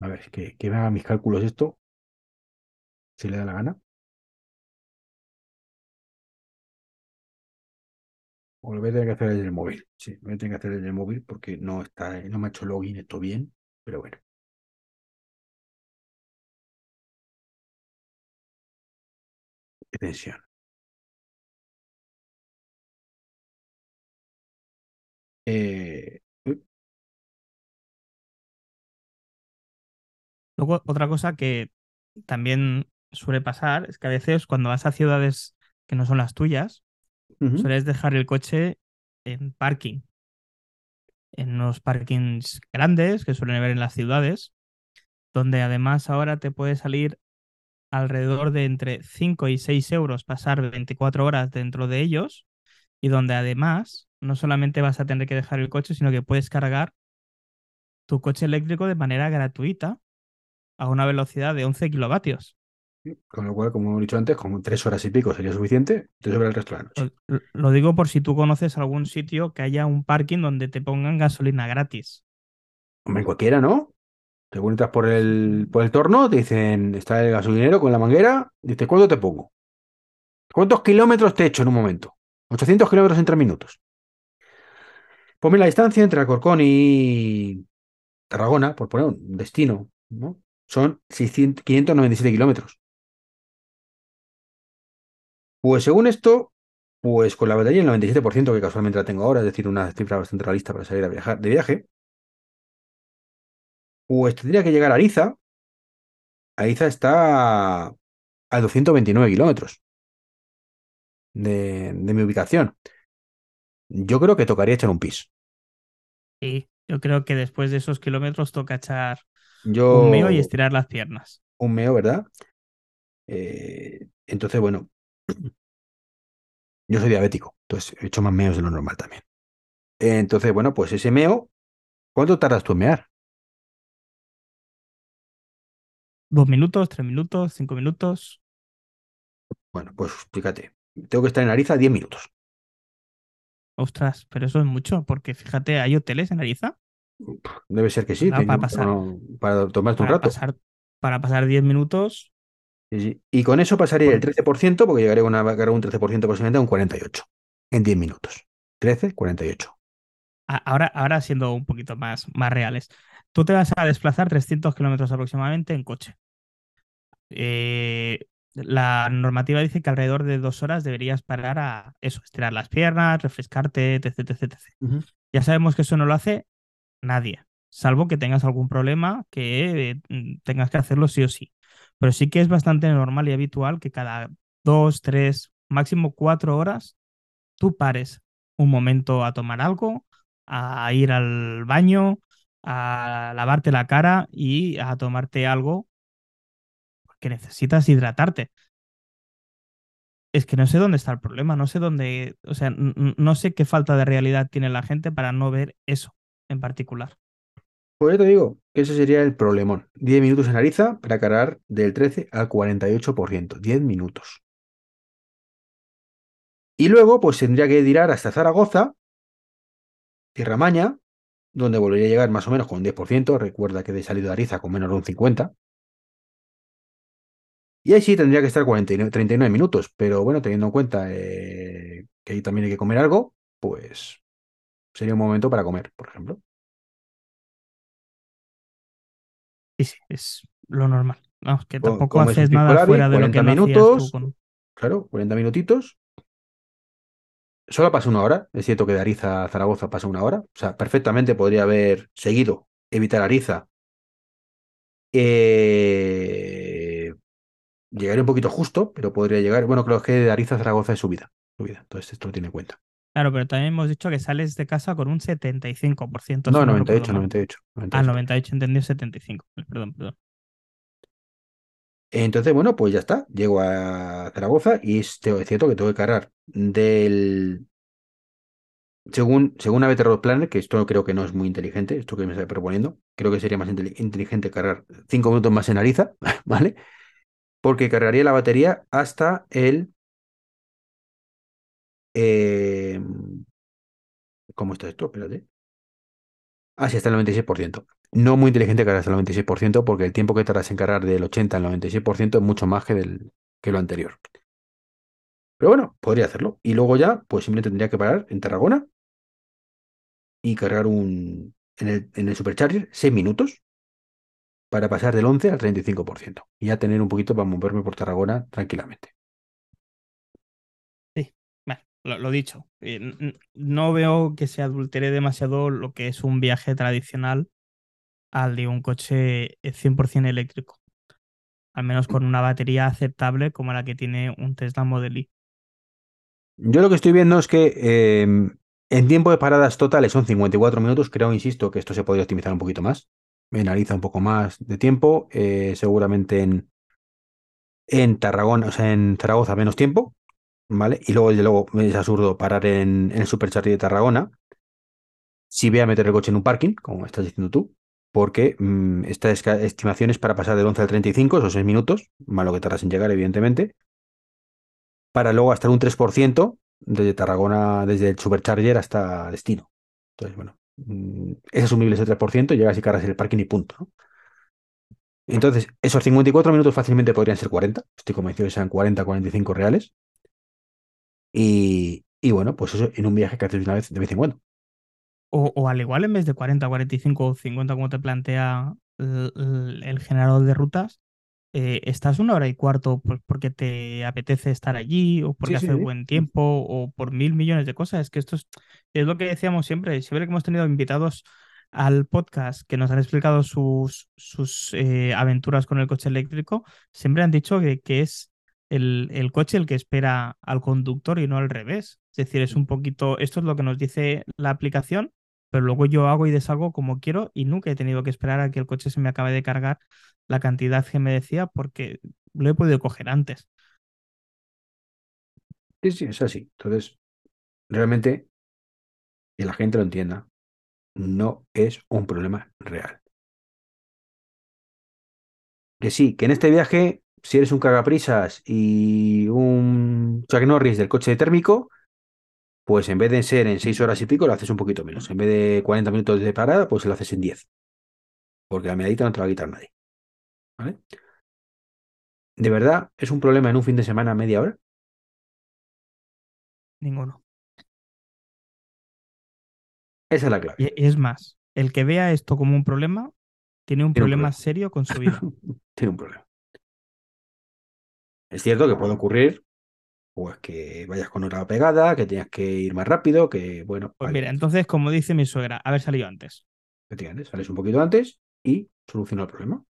A ver, que, que me haga mis cálculos esto. Si le da la gana. O lo voy a tener que hacer desde el móvil. Sí, lo voy a tener que hacer desde el móvil porque no está, no me ha hecho login esto bien, pero bueno. Qué tensión. Eh, Luego, otra cosa que también suele pasar es que a veces cuando vas a ciudades que no son las tuyas, sueles dejar el coche en parking. En unos parkings grandes que suelen haber en las ciudades, donde además ahora te puede salir alrededor de entre 5 y 6 euros pasar 24 horas dentro de ellos y donde además no solamente vas a tener que dejar el coche, sino que puedes cargar tu coche eléctrico de manera gratuita a una velocidad de 11 kilovatios. Con lo cual, como hemos dicho antes, como tres horas y pico sería suficiente, te sobra el resto de la noche. Lo, digo por si tú conoces algún sitio que haya un parking donde te pongan gasolina gratis. Hombre, en cualquiera, ¿no? Te cuentas por el, por el torno, te dicen, está el gasolinero con la manguera, dice, ¿cuánto te pongo? ¿Cuántos kilómetros te he hecho en un momento? 800 kilómetros en tres minutos. Pues la distancia entre Alcorcón y Tarragona, por poner un destino, ¿no? son 597 kilómetros. Pues según esto, pues con la batería el 97% que casualmente la tengo ahora, es decir, una cifra bastante realista para salir a viajar de viaje, pues tendría que llegar a Ariza. Ariza está a 229 kilómetros de, mi ubicación. Yo creo que tocaría echar un pis. Sí, yo creo que después de esos kilómetros toca echar un meo y estirar las piernas. Un meo, ¿verdad? Eh, entonces, bueno, yo soy diabético, entonces he hecho más meos de lo normal también. Entonces, bueno, pues ese meo, ¿cuánto tardas tú en mear? Dos minutos, tres minutos, cinco minutos. Bueno, pues fíjate, tengo que estar en Ariza 10 minutos. Ostras, pero eso es mucho, porque fíjate, ¿hay hoteles en Ariza? Debe ser que sí, para, pasar, para, tomarte un rato. para pasar 10 minutos. Y con eso pasaría el 13%, porque llegaré a una, un 13% aproximadamente a un 48 en 10 minutos. 13, 48. Ahora, ahora siendo un poquito más, más reales. Tú te vas a desplazar 300 kilómetros aproximadamente en coche. Eh, la normativa dice que alrededor de dos horas deberías parar a eso, estirar las piernas, refrescarte, etc, etc, etc. Ya sabemos que eso no lo hace nadie, salvo que tengas algún problema que eh, mm, tengas que hacerlo sí o sí. Pero sí que es bastante normal y habitual que cada dos, tres, máximo cuatro horas tú pares un momento a tomar algo, a ir al baño, a lavarte la cara y a tomarte algo porque necesitas hidratarte. Es que no sé dónde está el problema, no sé dónde, o sea, no sé qué falta de realidad tiene la gente para no ver eso en particular. Pues yo te digo que ese sería el problemón. 10 minutos en Ariza para cargar del 13 al 48%. 10 minutos. Y luego, pues tendría que tirar hasta Zaragoza, Tierra Maña, donde volvería a llegar más o menos con un 10%. Recuerda que he salido de Ariza con menos de un 50%. Y ahí sí tendría que estar 49, 39 minutos. Pero bueno, teniendo en cuenta eh, que ahí también hay que comer algo, pues sería un momento para comer, por ejemplo. Y sí, es lo normal. Vamos, que Co- tampoco haces nada fuera de lo 40 que tú minutos. con... Claro, 40 minutitos. Solo pasa una hora. Es cierto que de Ariza a Zaragoza pasa una hora. O sea, perfectamente podría haber seguido, evitar Ariza. Eh, llegaría un poquito justo, pero podría llegar. Bueno, creo que de Ariza a Zaragoza es subida. subida. Entonces, esto lo tiene en cuenta. Claro, pero también hemos dicho que sales de casa con un 75%, No, si no 98, recuerdo mal. 98. Ah, 98. 98, entendido 75. Perdón, perdón. Entonces, bueno, pues ya está. Llego a Zaragoza y es, cierto que tengo que cargar del. Según, según ABT Planner, que esto creo que no es muy inteligente, esto que me está proponiendo, creo que sería más inteli- inteligente cargar 5 minutos más en Ariza, ¿vale? Porque cargaría la batería hasta el. eh, ¿Cómo está esto? Espérate. Ah, hasta el 96%. No muy inteligente cargar hasta el 96% porque el tiempo que tardas en cargar del 80 al 96% es mucho más que, del, que lo anterior. Pero bueno, podría hacerlo. Y luego ya, pues simplemente tendría que parar en Tarragona y cargar un en el, en el Supercharger 6 minutos para pasar del 11 al 35% y ya tener un poquito para moverme por Tarragona tranquilamente. Bueno, lo, lo dicho, eh, no veo que se adultere demasiado lo que es un viaje tradicional al de un coche eh, 100% eléctrico. Al menos con una batería aceptable como la que tiene un Tesla Model Y. Yo lo que estoy viendo es que eh, en tiempo de paradas totales son 54 minutos. Creo, insisto, que esto se podría optimizar un poquito más. Me analiza un poco más de tiempo. eh, seguramente en, en Tarragona, o sea, en Zaragoza menos tiempo. ¿Vale? Y luego, desde luego, es absurdo parar en, en el Supercharger de Tarragona. Si voy a meter el coche en un parking, como estás diciendo tú, porque mm, esta estimación es para pasar del 11 al 35, esos 6 minutos, más lo que tardas en llegar, evidentemente, para luego gastar un 3% desde Tarragona, desde el Supercharger hasta destino. Entonces, bueno, es asumible ese 3%, llegas y cargas el parking y punto. ¿no? Entonces, esos 54 minutos fácilmente podrían ser 40, estoy convencido que sean 40, 45 reales. Y, y bueno, pues eso en un viaje que haces una vez de vez en cuando. O, o al igual en vez de 40, 45 o 50 como te plantea el- el generador de rutas, eh, estás una hora y cuarto porque te apetece estar allí o porque Sí, hace sí. buen tiempo o por mil millones de cosas. Es que esto es, es lo que decíamos siempre. Siempre que hemos tenido invitados al podcast que nos han explicado sus, sus eh, aventuras con el coche eléctrico, siempre han dicho que, que es el, el coche el que espera al conductor y no al revés. Es decir, es un poquito, esto es lo que nos dice la aplicación, pero luego yo hago y deshago como quiero y nunca he tenido que esperar a que el coche se me acabe de cargar la cantidad que me decía porque lo he podido coger antes. Sí, sí, es así. Entonces, realmente, que la gente lo entienda, no es un problema real. Que sí, que en este viaje, si eres un cagaprisas y un Chuck Norris del coche térmico, pues en vez de ser en 6 horas y pico, lo haces un poquito menos. En vez de 40 minutos de parada, pues lo haces en 10. Porque la medallita no te la va a quitar nadie. ¿Vale? ¿De verdad es un problema en un fin de semana media hora? Ninguno. Esa es la clave. Y es más, el que vea esto como un problema, tiene un Tiene un problema problema. serio con su vida. Tiene un problema. Es cierto que puede ocurrir, pues que vayas con otra pegada, que tengas que ir más rápido, que bueno. Pues mira, entonces, como dice mi suegra, haber salido antes. Efectivamente, sales un poquito antes y soluciona el problema.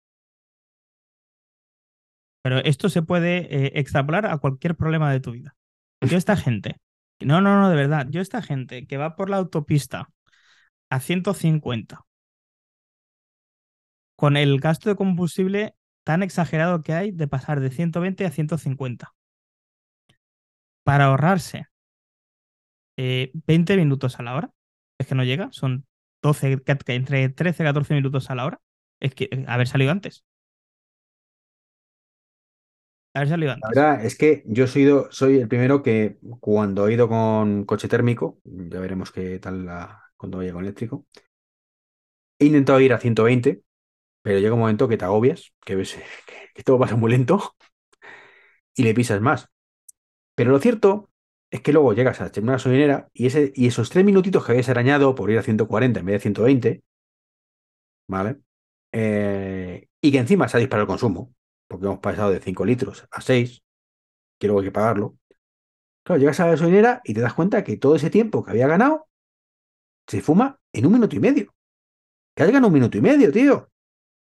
Pero esto se puede eh, extrapolar a cualquier problema de tu vida. Yo esta gente, no, no, no, de verdad, yo esta gente que va por la autopista a 150 con el gasto de combustible tan exagerado que hay de pasar de 120 a 150 para ahorrarse 20 eh, minutos a la hora, es que no llega, son 12, entre 13 y 14 minutos a la hora, es que eh, haber salido antes. Haber salido antes. La verdad es que yo soy, soy el primero que cuando he ido con coche térmico, ya veremos qué tal la, cuando vaya con eléctrico, he intentado ir a 120, pero llega un momento que te agobias, que ves que todo pasa muy lento y le pisas más. Pero lo cierto es que luego llegas a una gasolinera y, ese, y esos tres minutitos que habías arañado por ir a 140 en vez de 120, ¿vale? Eh, y que encima se ha disparado el consumo, porque hemos pasado de 5 litros a 6, que luego hay que pagarlo. Claro, llegas a la gasolinera y te das cuenta que todo ese tiempo que había ganado se fuma en un minuto y medio. Que has ganado un minuto y medio, tío.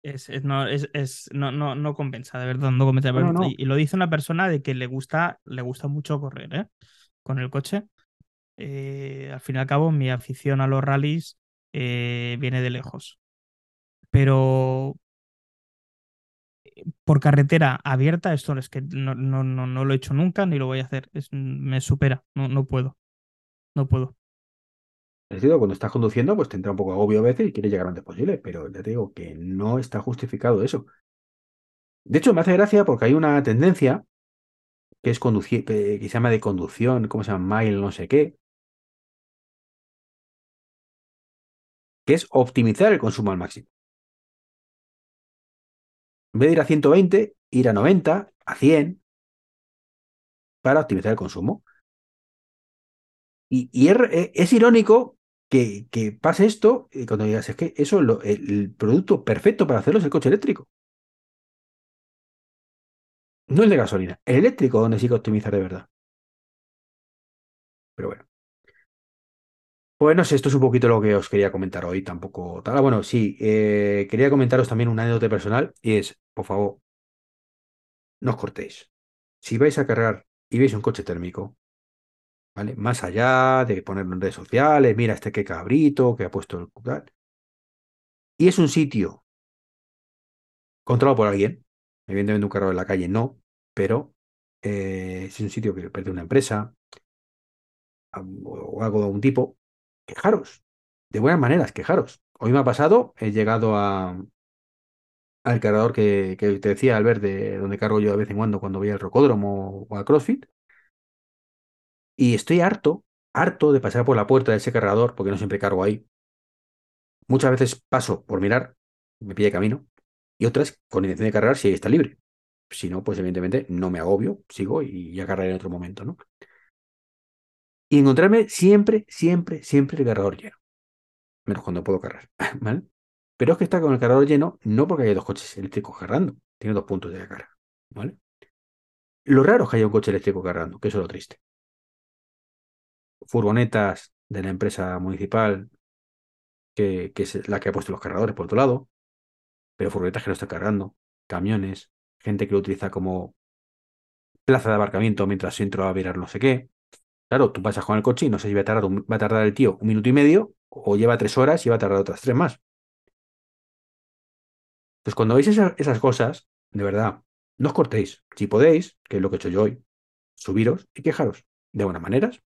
Es, no, es, no, no, no, compensa, de verdad, no compensa. Y, lo dice una persona de que le gusta, le gusta mucho correr, ¿eh? Con el coche. Eh, al fin y al cabo, mi afición a los rallies eh, viene de lejos. Pero por carretera abierta, esto es que no, no, no, no lo he hecho nunca ni lo voy a hacer. Es, me supera, no, no puedo. No puedo. Cuando estás conduciendo, pues te entra un poco agobio a veces y quieres llegar antes posible, pero ya te digo que no está justificado eso. De hecho, me hace gracia porque hay una tendencia que es conducir, que se llama de conducción, ¿cómo se llama? Mile, no sé qué. Que es optimizar el consumo al máximo. En vez de ir a 120, ir a 90, a 100, para optimizar el consumo. Y, e, es, irónico que, pase esto y cuando digas, es que eso, lo, el producto perfecto para hacerlo es el coche eléctrico. No el de gasolina, el eléctrico donde sí que optimizar de verdad. Pero bueno. Pues no esto es un poquito lo que os quería comentar hoy, tampoco tal. Ah, bueno, sí, eh, quería comentaros también una anécdota personal y es, por favor, no os cortéis. Si vais a cargar y veis un coche térmico, más allá de ponerlo en redes sociales, mira este qué cabrito que ha puesto el Y es un sitio controlado por alguien. Evidentemente un carro en la calle no, pero eh, es un sitio que pertenece una empresa o algo de algún tipo. Quejaros. De buenas maneras, quejaros. Hoy me ha pasado, he llegado a, al cargador que, que, te decía, al ver de donde cargo yo de vez en cuando cuando voy al rocódromo o al CrossFit. Y estoy harto, harto de pasar por la puerta de ese cargador, porque no siempre cargo ahí. Muchas veces paso por mirar, me pide camino, y otras con intención de cargar si está libre. Si no, pues evidentemente no me agobio, sigo y ya cargaré en otro momento, ¿no? Y encontrarme siempre, siempre, siempre el cargador lleno. Menos cuando puedo cargar, ¿vale? Pero es que está con el cargador lleno no porque haya dos coches eléctricos cargando, tiene dos puntos de carga, ¿vale? Lo raro es que haya un coche eléctrico cargando, que eso es lo triste furgonetas de la empresa municipal, que, es la que ha puesto los cargadores por otro lado, pero furgonetas que no están cargando, camiones, gente que lo utiliza como plaza de abarcamiento mientras entro a mirar no sé qué. Claro, tú pasas con el coche y no sé si va a tardar, el tío un minuto y medio o lleva tres horas y va a tardar otras tres más. Entonces, cuando veis esas cosas, de verdad, no os cortéis. Si podéis, que es lo que he hecho yo hoy, subiros y quejaros de buenas maneras,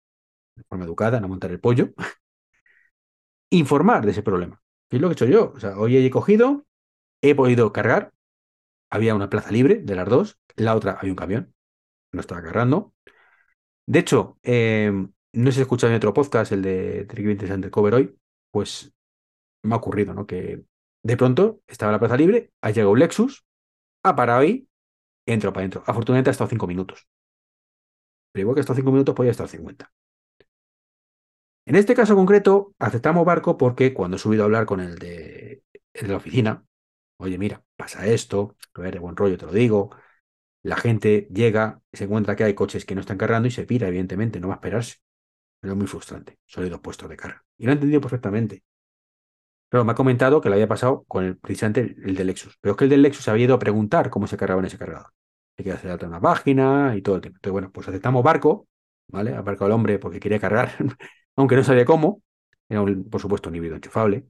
de forma educada, no montar el pollo, informar de ese problema. ¿Qué es lo que he hecho yo? O sea, hoy he cogido, he podido cargar, había una plaza libre de las dos, la otra había un camión, no estaba cargando. De hecho, em, no sé si escuchado en otro podcast, el de Tricky Cover hoy, pues me ha ocurrido, ¿no? Que de pronto estaba la plaza libre, ha llegado un Lexus, ha parado ahí, entro para adentro. Afortunadamente ha estado cinco minutos. Pero igual que estos cinco minutos podía estar 50. En este caso concreto, aceptamos barco porque cuando he subido a hablar con el de, la oficina, oye, mira, pasa esto, a ver, de buen rollo te lo digo, La gente llega, se encuentra que hay coches que no están cargando y se pira, evidentemente, no va a esperarse. Pero es muy frustrante. Solo hay dos puestos de carga. Y lo ha entendido perfectamente. Pero me ha comentado que lo había pasado con el, precisamente el, del Lexus. Pero es que el del Lexus había ido a preguntar cómo se cargaba en ese cargador. Hay que hacer una página y todo el tiempo. Entonces, bueno, pues aceptamos barco, ¿vale? Barco al hombre porque quería cargar, aunque no sabía cómo. Era, por supuesto, un híbrido enchufable.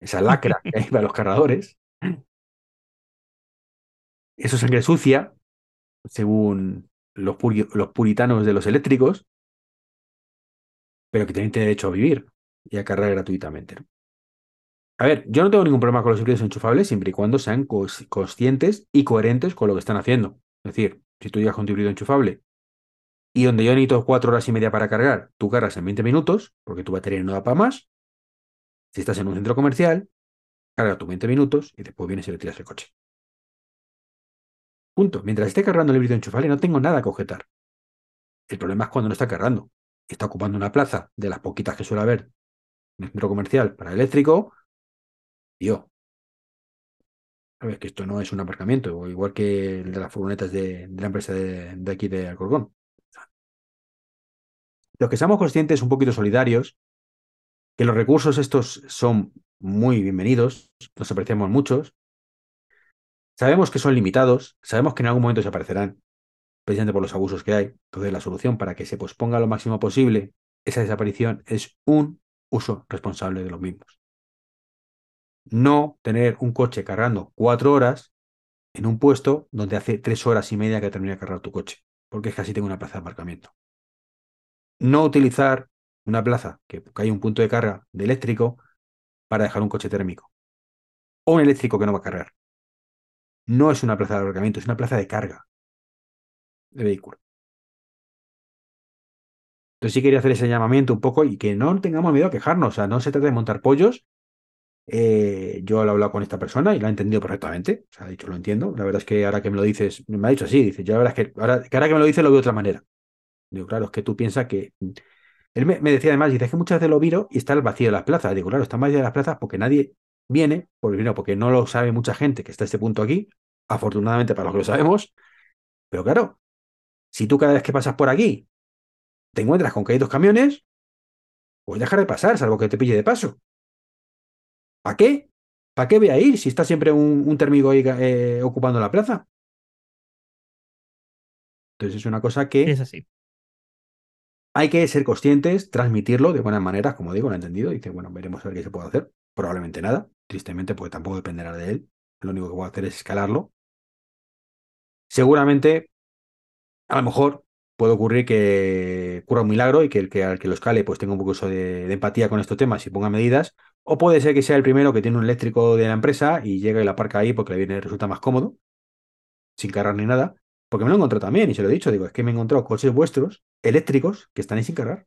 Esa lacra que hay para los cargadores. Eso es sangre sucia, según los, los puritanos de los eléctricos, pero que tienen derecho a vivir y a cargar gratuitamente. A ver, yo no tengo ningún problema con los híbridos enchufables siempre y cuando sean conscientes y coherentes con lo que están haciendo. Es decir, si tú llegas con tu híbrido enchufable y donde yo necesito cuatro horas y media para cargar, tú cargas en 20 minutos, porque tu batería no da para más. Si estás en un centro comercial, carga tus 20 minutos y después vienes y le tiras el coche. Punto. Mientras esté cargando el híbrido enchufable, no tengo nada que objetar. El problema es cuando no está cargando. Está ocupando una plaza de las poquitas que suele haber en el centro comercial para eléctrico. Yo. Sabes que esto no es un aparcamiento, igual que el de las furgonetas de, la empresa de, de, aquí de Alcorcón. Los que seamos conscientes, un poquito solidarios, que los recursos estos son muy bienvenidos, los apreciamos muchos. Sabemos que son limitados, sabemos que en algún momento desaparecerán, precisamente por los abusos que hay. Entonces, la solución para que se posponga lo máximo posible esa desaparición es un uso responsable de los mismos. No tener un coche cargando cuatro horas en un puesto donde hace tres horas y media que termina de cargar tu coche, porque es que así tengo una plaza de aparcamiento. No utilizar una plaza que hay un punto de carga de eléctrico para dejar un coche térmico. O un eléctrico que no va a cargar. No es una plaza de aparcamiento, es una plaza de carga de vehículo. Entonces sí quería hacer ese llamamiento un poco y que no tengamos miedo a quejarnos. O sea, no se trata de montar pollos. Eh, yo lo he hablado con esta persona y lo ha entendido perfectamente. O sea, ha dicho, lo entiendo. La verdad es que ahora que me lo dices, me ha dicho así. Dice, yo la verdad es que ahora que, ahora que me lo dices lo veo de otra manera. Digo, claro, es que tú piensas que él me, decía además, dice, es que muchas veces lo viro y está el vacío de las plazas. Digo, claro, está el vacío de las plazas porque nadie viene, porque, no, porque no lo sabe mucha gente que está a este punto aquí, afortunadamente para los que lo sabemos. Pero claro, si tú cada vez que pasas por aquí te encuentras con que hay dos camiones, pues dejar de pasar, salvo que te pille de paso. ¿Para qué? ¿Para qué voy a ir si está siempre un, térmico ahí eh, ocupando la plaza? Entonces es una cosa que es así. Hay que ser conscientes, transmitirlo de buenas maneras, como digo, lo he entendido. Dice, bueno, veremos a ver qué se puede hacer. Probablemente nada, tristemente, porque tampoco dependerá de él. Lo único que puedo hacer es escalarlo. Seguramente, a lo mejor puede ocurrir que ocurra un milagro y que el que al que lo escale pues tenga un poco de, de, empatía con estos temas y ponga medidas. O puede ser que sea el primero que tiene un eléctrico de la empresa y llega y la aparca ahí porque le viene resulta más cómodo, sin cargar ni nada. Porque me lo encontrado también, y se lo he dicho, digo, es que me he encontrado coches vuestros, eléctricos, que están ahí sin cargar.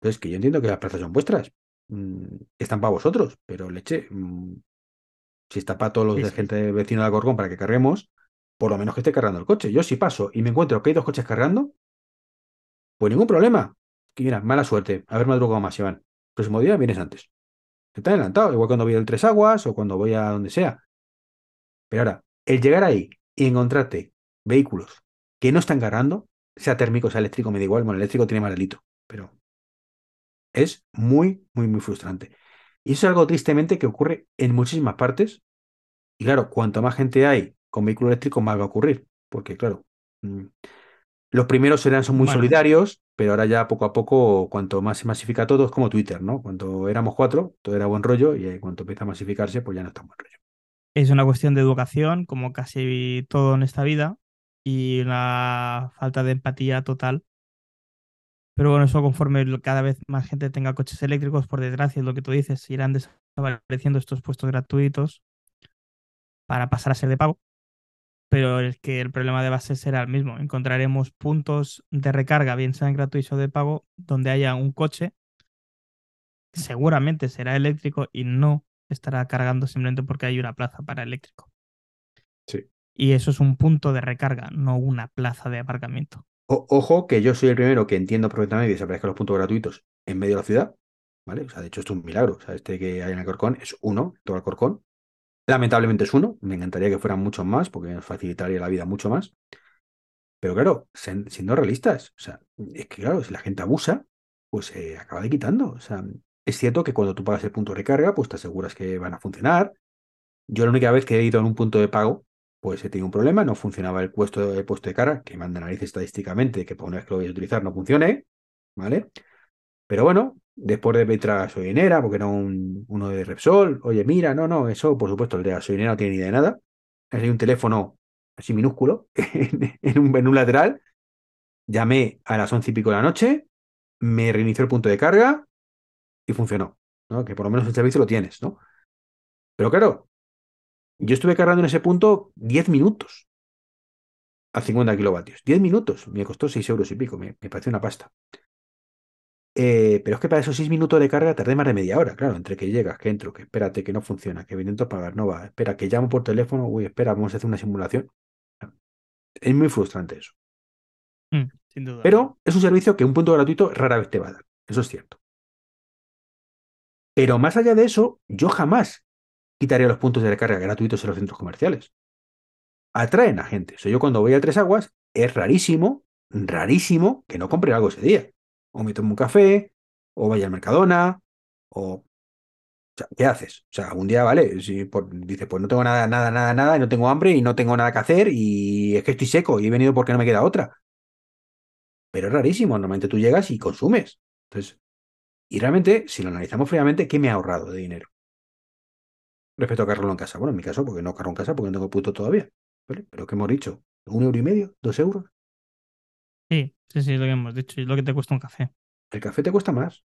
Entonces, que yo entiendo que las plazas son vuestras, mm, están para vosotros, pero leche, mm, si está para todos los de gente vecino de Alcorcón para que carguemos, por lo menos que esté cargando el coche. Yo si paso y me encuentro que hay dos coches cargando, pues ningún problema. Que mira, mala suerte, haber madrugado más, Iván. El próximo día vienes antes. Te está adelantado, igual cuando voy al Tres Aguas o cuando voy a donde sea. Pero ahora, el llegar ahí y encontrarte vehículos que no están cargando, sea térmico, sea eléctrico, me da igual, bueno, el eléctrico tiene más delito, pero es muy, muy, muy frustrante. Y eso es algo tristemente que ocurre en muchísimas partes. Y claro, cuanto más gente hay con vehículo eléctrico, más va a ocurrir. Porque, claro, mm, los primeros serán, son muy solidarios, pero ahora ya poco a poco, cuanto más se masifica todo, es como Twitter, ¿no? Cuando éramos cuatro, todo era buen rollo, y cuando empieza a masificarse, pues ya no está buen rollo. Es una cuestión de educación, como casi todo en esta vida, y una falta de empatía total. Pero bueno, eso conforme cada vez más gente tenga coches eléctricos, por desgracia, es lo que tú dices, irán desapareciendo estos puestos gratuitos para pasar a ser de pago. Pero es que el problema de base será el mismo. Encontraremos puntos de recarga, bien sean gratuitos o de pago, donde haya un coche, seguramente será eléctrico y no estará cargando simplemente porque hay una plaza para eléctrico. Sí. Y eso es un punto de recarga, no una plaza de aparcamiento. ojo, que yo soy el primero que entiendo perfectamente que desaparezcan los puntos gratuitos en medio de la ciudad. ¿Vale? O sea, de hecho, esto es un milagro. O sea, este que hay en Alcorcón es uno, todo Alcorcón. Lamentablemente es uno, me encantaría que fueran muchos más porque nos facilitaría la vida mucho más. Pero claro, siendo realistas, o sea, es que claro, si la gente abusa, pues se acaba de quitando. O sea, es cierto que cuando tú pagas el punto de recarga, pues te aseguras que van a funcionar. Yo la única vez que he ido en un punto de pago, pues he tenido un problema, no funcionaba el puesto, de puesto de carga, que manda nariz estadísticamente que por una vez que lo voy a utilizar no funcione, ¿vale? Pero bueno, después de pedir a gasolinera, porque un, uno de Repsol, oye, mira, no, no, eso por supuesto el de gasolinera no tiene ni idea de nada. Hay un teléfono así minúsculo en, un, menú lateral. Llamé a las once y pico de la noche, me reinició el punto de carga y funcionó. ¿no? Que por lo menos el servicio lo tienes, ¿no? Pero claro, yo estuve cargando en ese punto 10 minutos a 50 kilovatios. 10 minutos. Me costó 6 euros y pico. Me, me pareció una pasta. Eh, pero es que para esos 6 minutos de carga tardé más de media hora, claro, entre que llegas, que entro, que espérate, que no funciona, que intento pagar, no va, espera, que llamo por teléfono, uy, espera, vamos a hacer una simulación. Es muy frustrante eso. Mm, sin duda. Pero es un servicio que un punto gratuito rara vez te va a dar, eso es cierto. Pero más allá de eso, yo jamás quitaría los puntos de recarga gratuitos en los centros comerciales. Atraen a gente. O sea, yo cuando voy a Tres Aguas, es rarísimo, rarísimo que no compre algo ese día. O me tomo un café, o vaya al Mercadona, o... ¿qué haces? O sea, un día, vale, si dice, pues no tengo nada, nada, nada, nada, y no tengo hambre, y no tengo nada que hacer, y es que estoy seco, y he venido porque no me queda otra. Pero es rarísimo, normalmente tú llegas y consumes. Entonces, y realmente, si lo analizamos fríamente, ¿qué me ha ahorrado de dinero? respecto a cargarlo en casa. Bueno, en mi caso, porque no cargo en casa porque no tengo puto todavía. Pero ¿qué hemos dicho? ¿Un euro y medio? ¿Dos euros? Sí, sí, sí, lo que hemos dicho. Y lo que te cuesta un café. El café te cuesta más.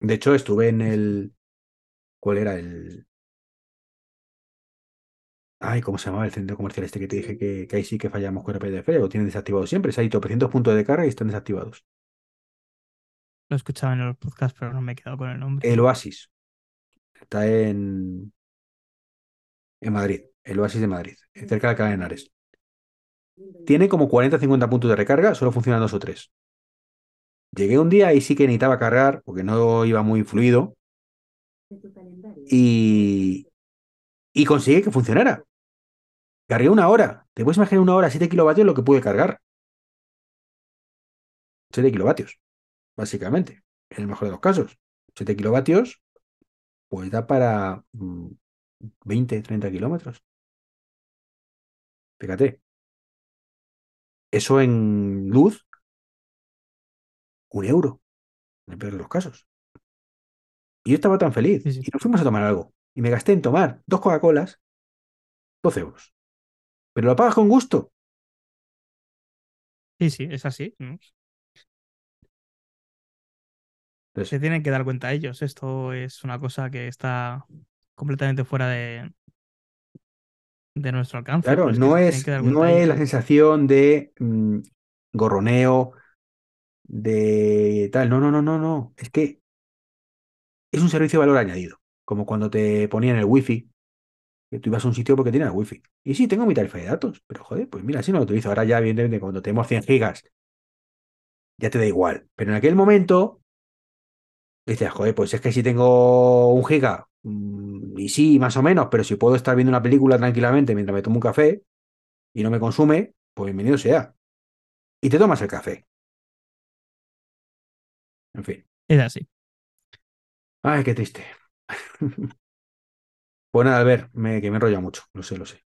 De hecho, estuve en el. ¿Cuál era el.? Ay, ¿cómo se llamaba el centro comercial este que te dije que, ahí sí que fallamos con el PDF? Lo tienen desactivado siempre. Se ha ido 300 puntos de carga y están desactivados. Lo he escuchado en el podcast, pero no me he quedado con el nombre. El Oasis. Está en, en Madrid. El Oasis de Madrid, cerca de Alcalá de Henares. Tiene como 40-50 puntos de recarga, solo funcionan dos o tres. Llegué un día y sí que necesitaba cargar porque no iba muy fluido. Y, y conseguí que funcionara. Cargué una hora. ¿Te puedes imaginar una hora, 7 kilovatios lo que pude cargar? 7 kilovatios básicamente, en el mejor de los casos. 7 kilovatios, pues da para 20, mm, 30 kilómetros. Fíjate. Eso en luz, un euro, en el peor de los casos. Y yo estaba tan feliz. Y nos fuimos a tomar algo. Y me gasté en tomar dos Coca-Colas, 12 euros. Pero lo pagas con gusto. Sí, sí, es así. Se tienen que dar cuenta ellos. Esto es una cosa que está completamente fuera de, de nuestro alcance. Claro, pues no, es, no es la sensación de mm, gorroneo, de tal. No, no, no, no, no. Es que es un servicio de valor añadido. Como cuando te ponían el wifi, que tú ibas a un sitio porque tiene wifi. Y sí, tengo mi tarifa de datos, pero joder, pues mira, si no lo utilizo. Ahora ya, evidentemente, cuando tenemos 100 gigas, ya te da igual. Pero en aquel momento Dices, joder, pues es que si tengo un giga, mm, y sí, más o menos, pero si puedo estar viendo una película tranquilamente mientras me tomo un café y no me consume, pues bienvenido sea. Y te tomas el café. En fin. Es así. Ay, qué triste. nada, a ver, me, que me enrolla mucho, lo sé, lo sé.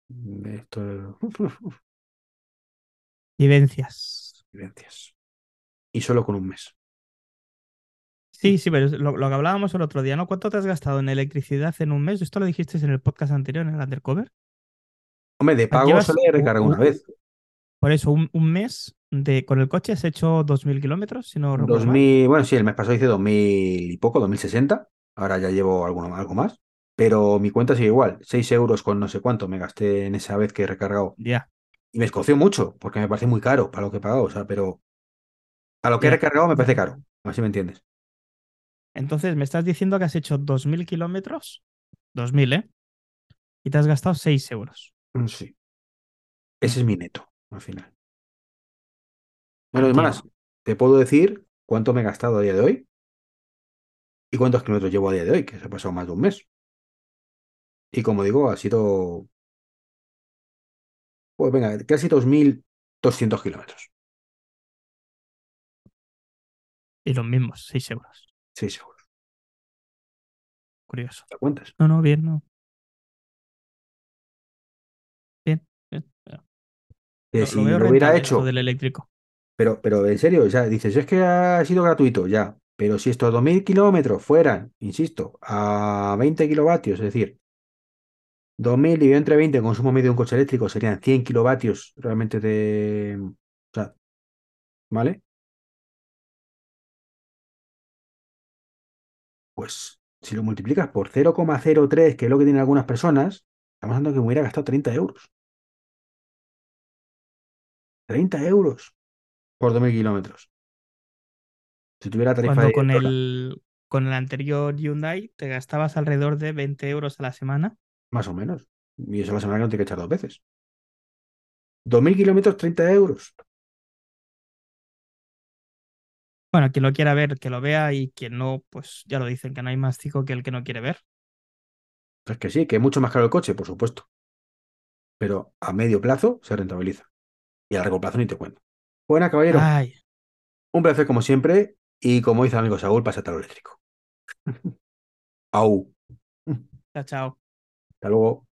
Esto... Vivencias. Vivencias. Y solo con un mes. Sí, sí, pero lo, que hablábamos el otro día, ¿no? ¿Cuánto te has gastado en electricidad en un mes? Esto lo dijiste en el podcast anterior, en el Undercover. Hombre, de pago solo he recargado una vez. Por eso, un, mes de, con el coche has hecho 2.000 kilómetros, si no recuerdo 2000, Bueno, sí, el mes pasado hice 2.000 y poco, 2.060. Ahora ya llevo alguno, algo más. Pero mi cuenta sigue igual. 6 euros con no sé cuánto me gasté en esa vez que he recargado. Ya. Y me escoció mucho, porque me parece muy caro para lo que he pagado. O sea, pero a lo que he recargado me parece caro. Así me entiendes. Entonces, me estás diciendo que has hecho 2.000 kilómetros, 2.000, ¿eh? Y te has gastado 6 euros. Mm, sí. Ese es mi neto, al final. Bueno, además, te puedo decir cuánto me he gastado a día de hoy. ¿Y cuántos kilómetros llevo a día de hoy? Que se ha pasado más de un mes. Y como digo, ha sido, pues venga, casi 2.200 kilómetros. Y los mismos, 6 euros. Sí, seguro. Curioso. ¿Te cuentas? No, no, bien, no. Bien, bien. Que Lo, si lo hubiera hecho, del eléctrico. pero, pero en serio, ya dices, es que ha sido gratuito, ya. Pero si estos 2.000 kilómetros fueran, insisto, a 20 kilovatios, es decir, 2.000 dividido entre 20 consumo medio de un coche eléctrico serían 100 kilovatios realmente de... O sea, ¿vale? Pues si lo multiplicas por 0,03, que es lo que tienen algunas personas, estamos hablando que me hubiera gastado 30 euros. 30 euros por 2.000 kilómetros. Si tuviera tarifa Cuando de con el, con el anterior Hyundai te gastabas alrededor de 20 euros a la semana. Más o menos. Y eso la semana que no tiene que echar dos veces. 2.000 kilómetros, 30 euros. Bueno, quien lo quiera ver, que lo vea y quien no, pues ya lo dicen, que no hay más cico que el que no quiere ver. Es que sí, que es mucho más caro el coche, por supuesto. Pero a medio plazo se rentabiliza. Y a largo plazo ni te cuento. Buena, caballero. Ay, Un placer como siempre. Y como dice el amigo Saúl, pásate a lo eléctrico. Au. chao, chao. Hasta luego.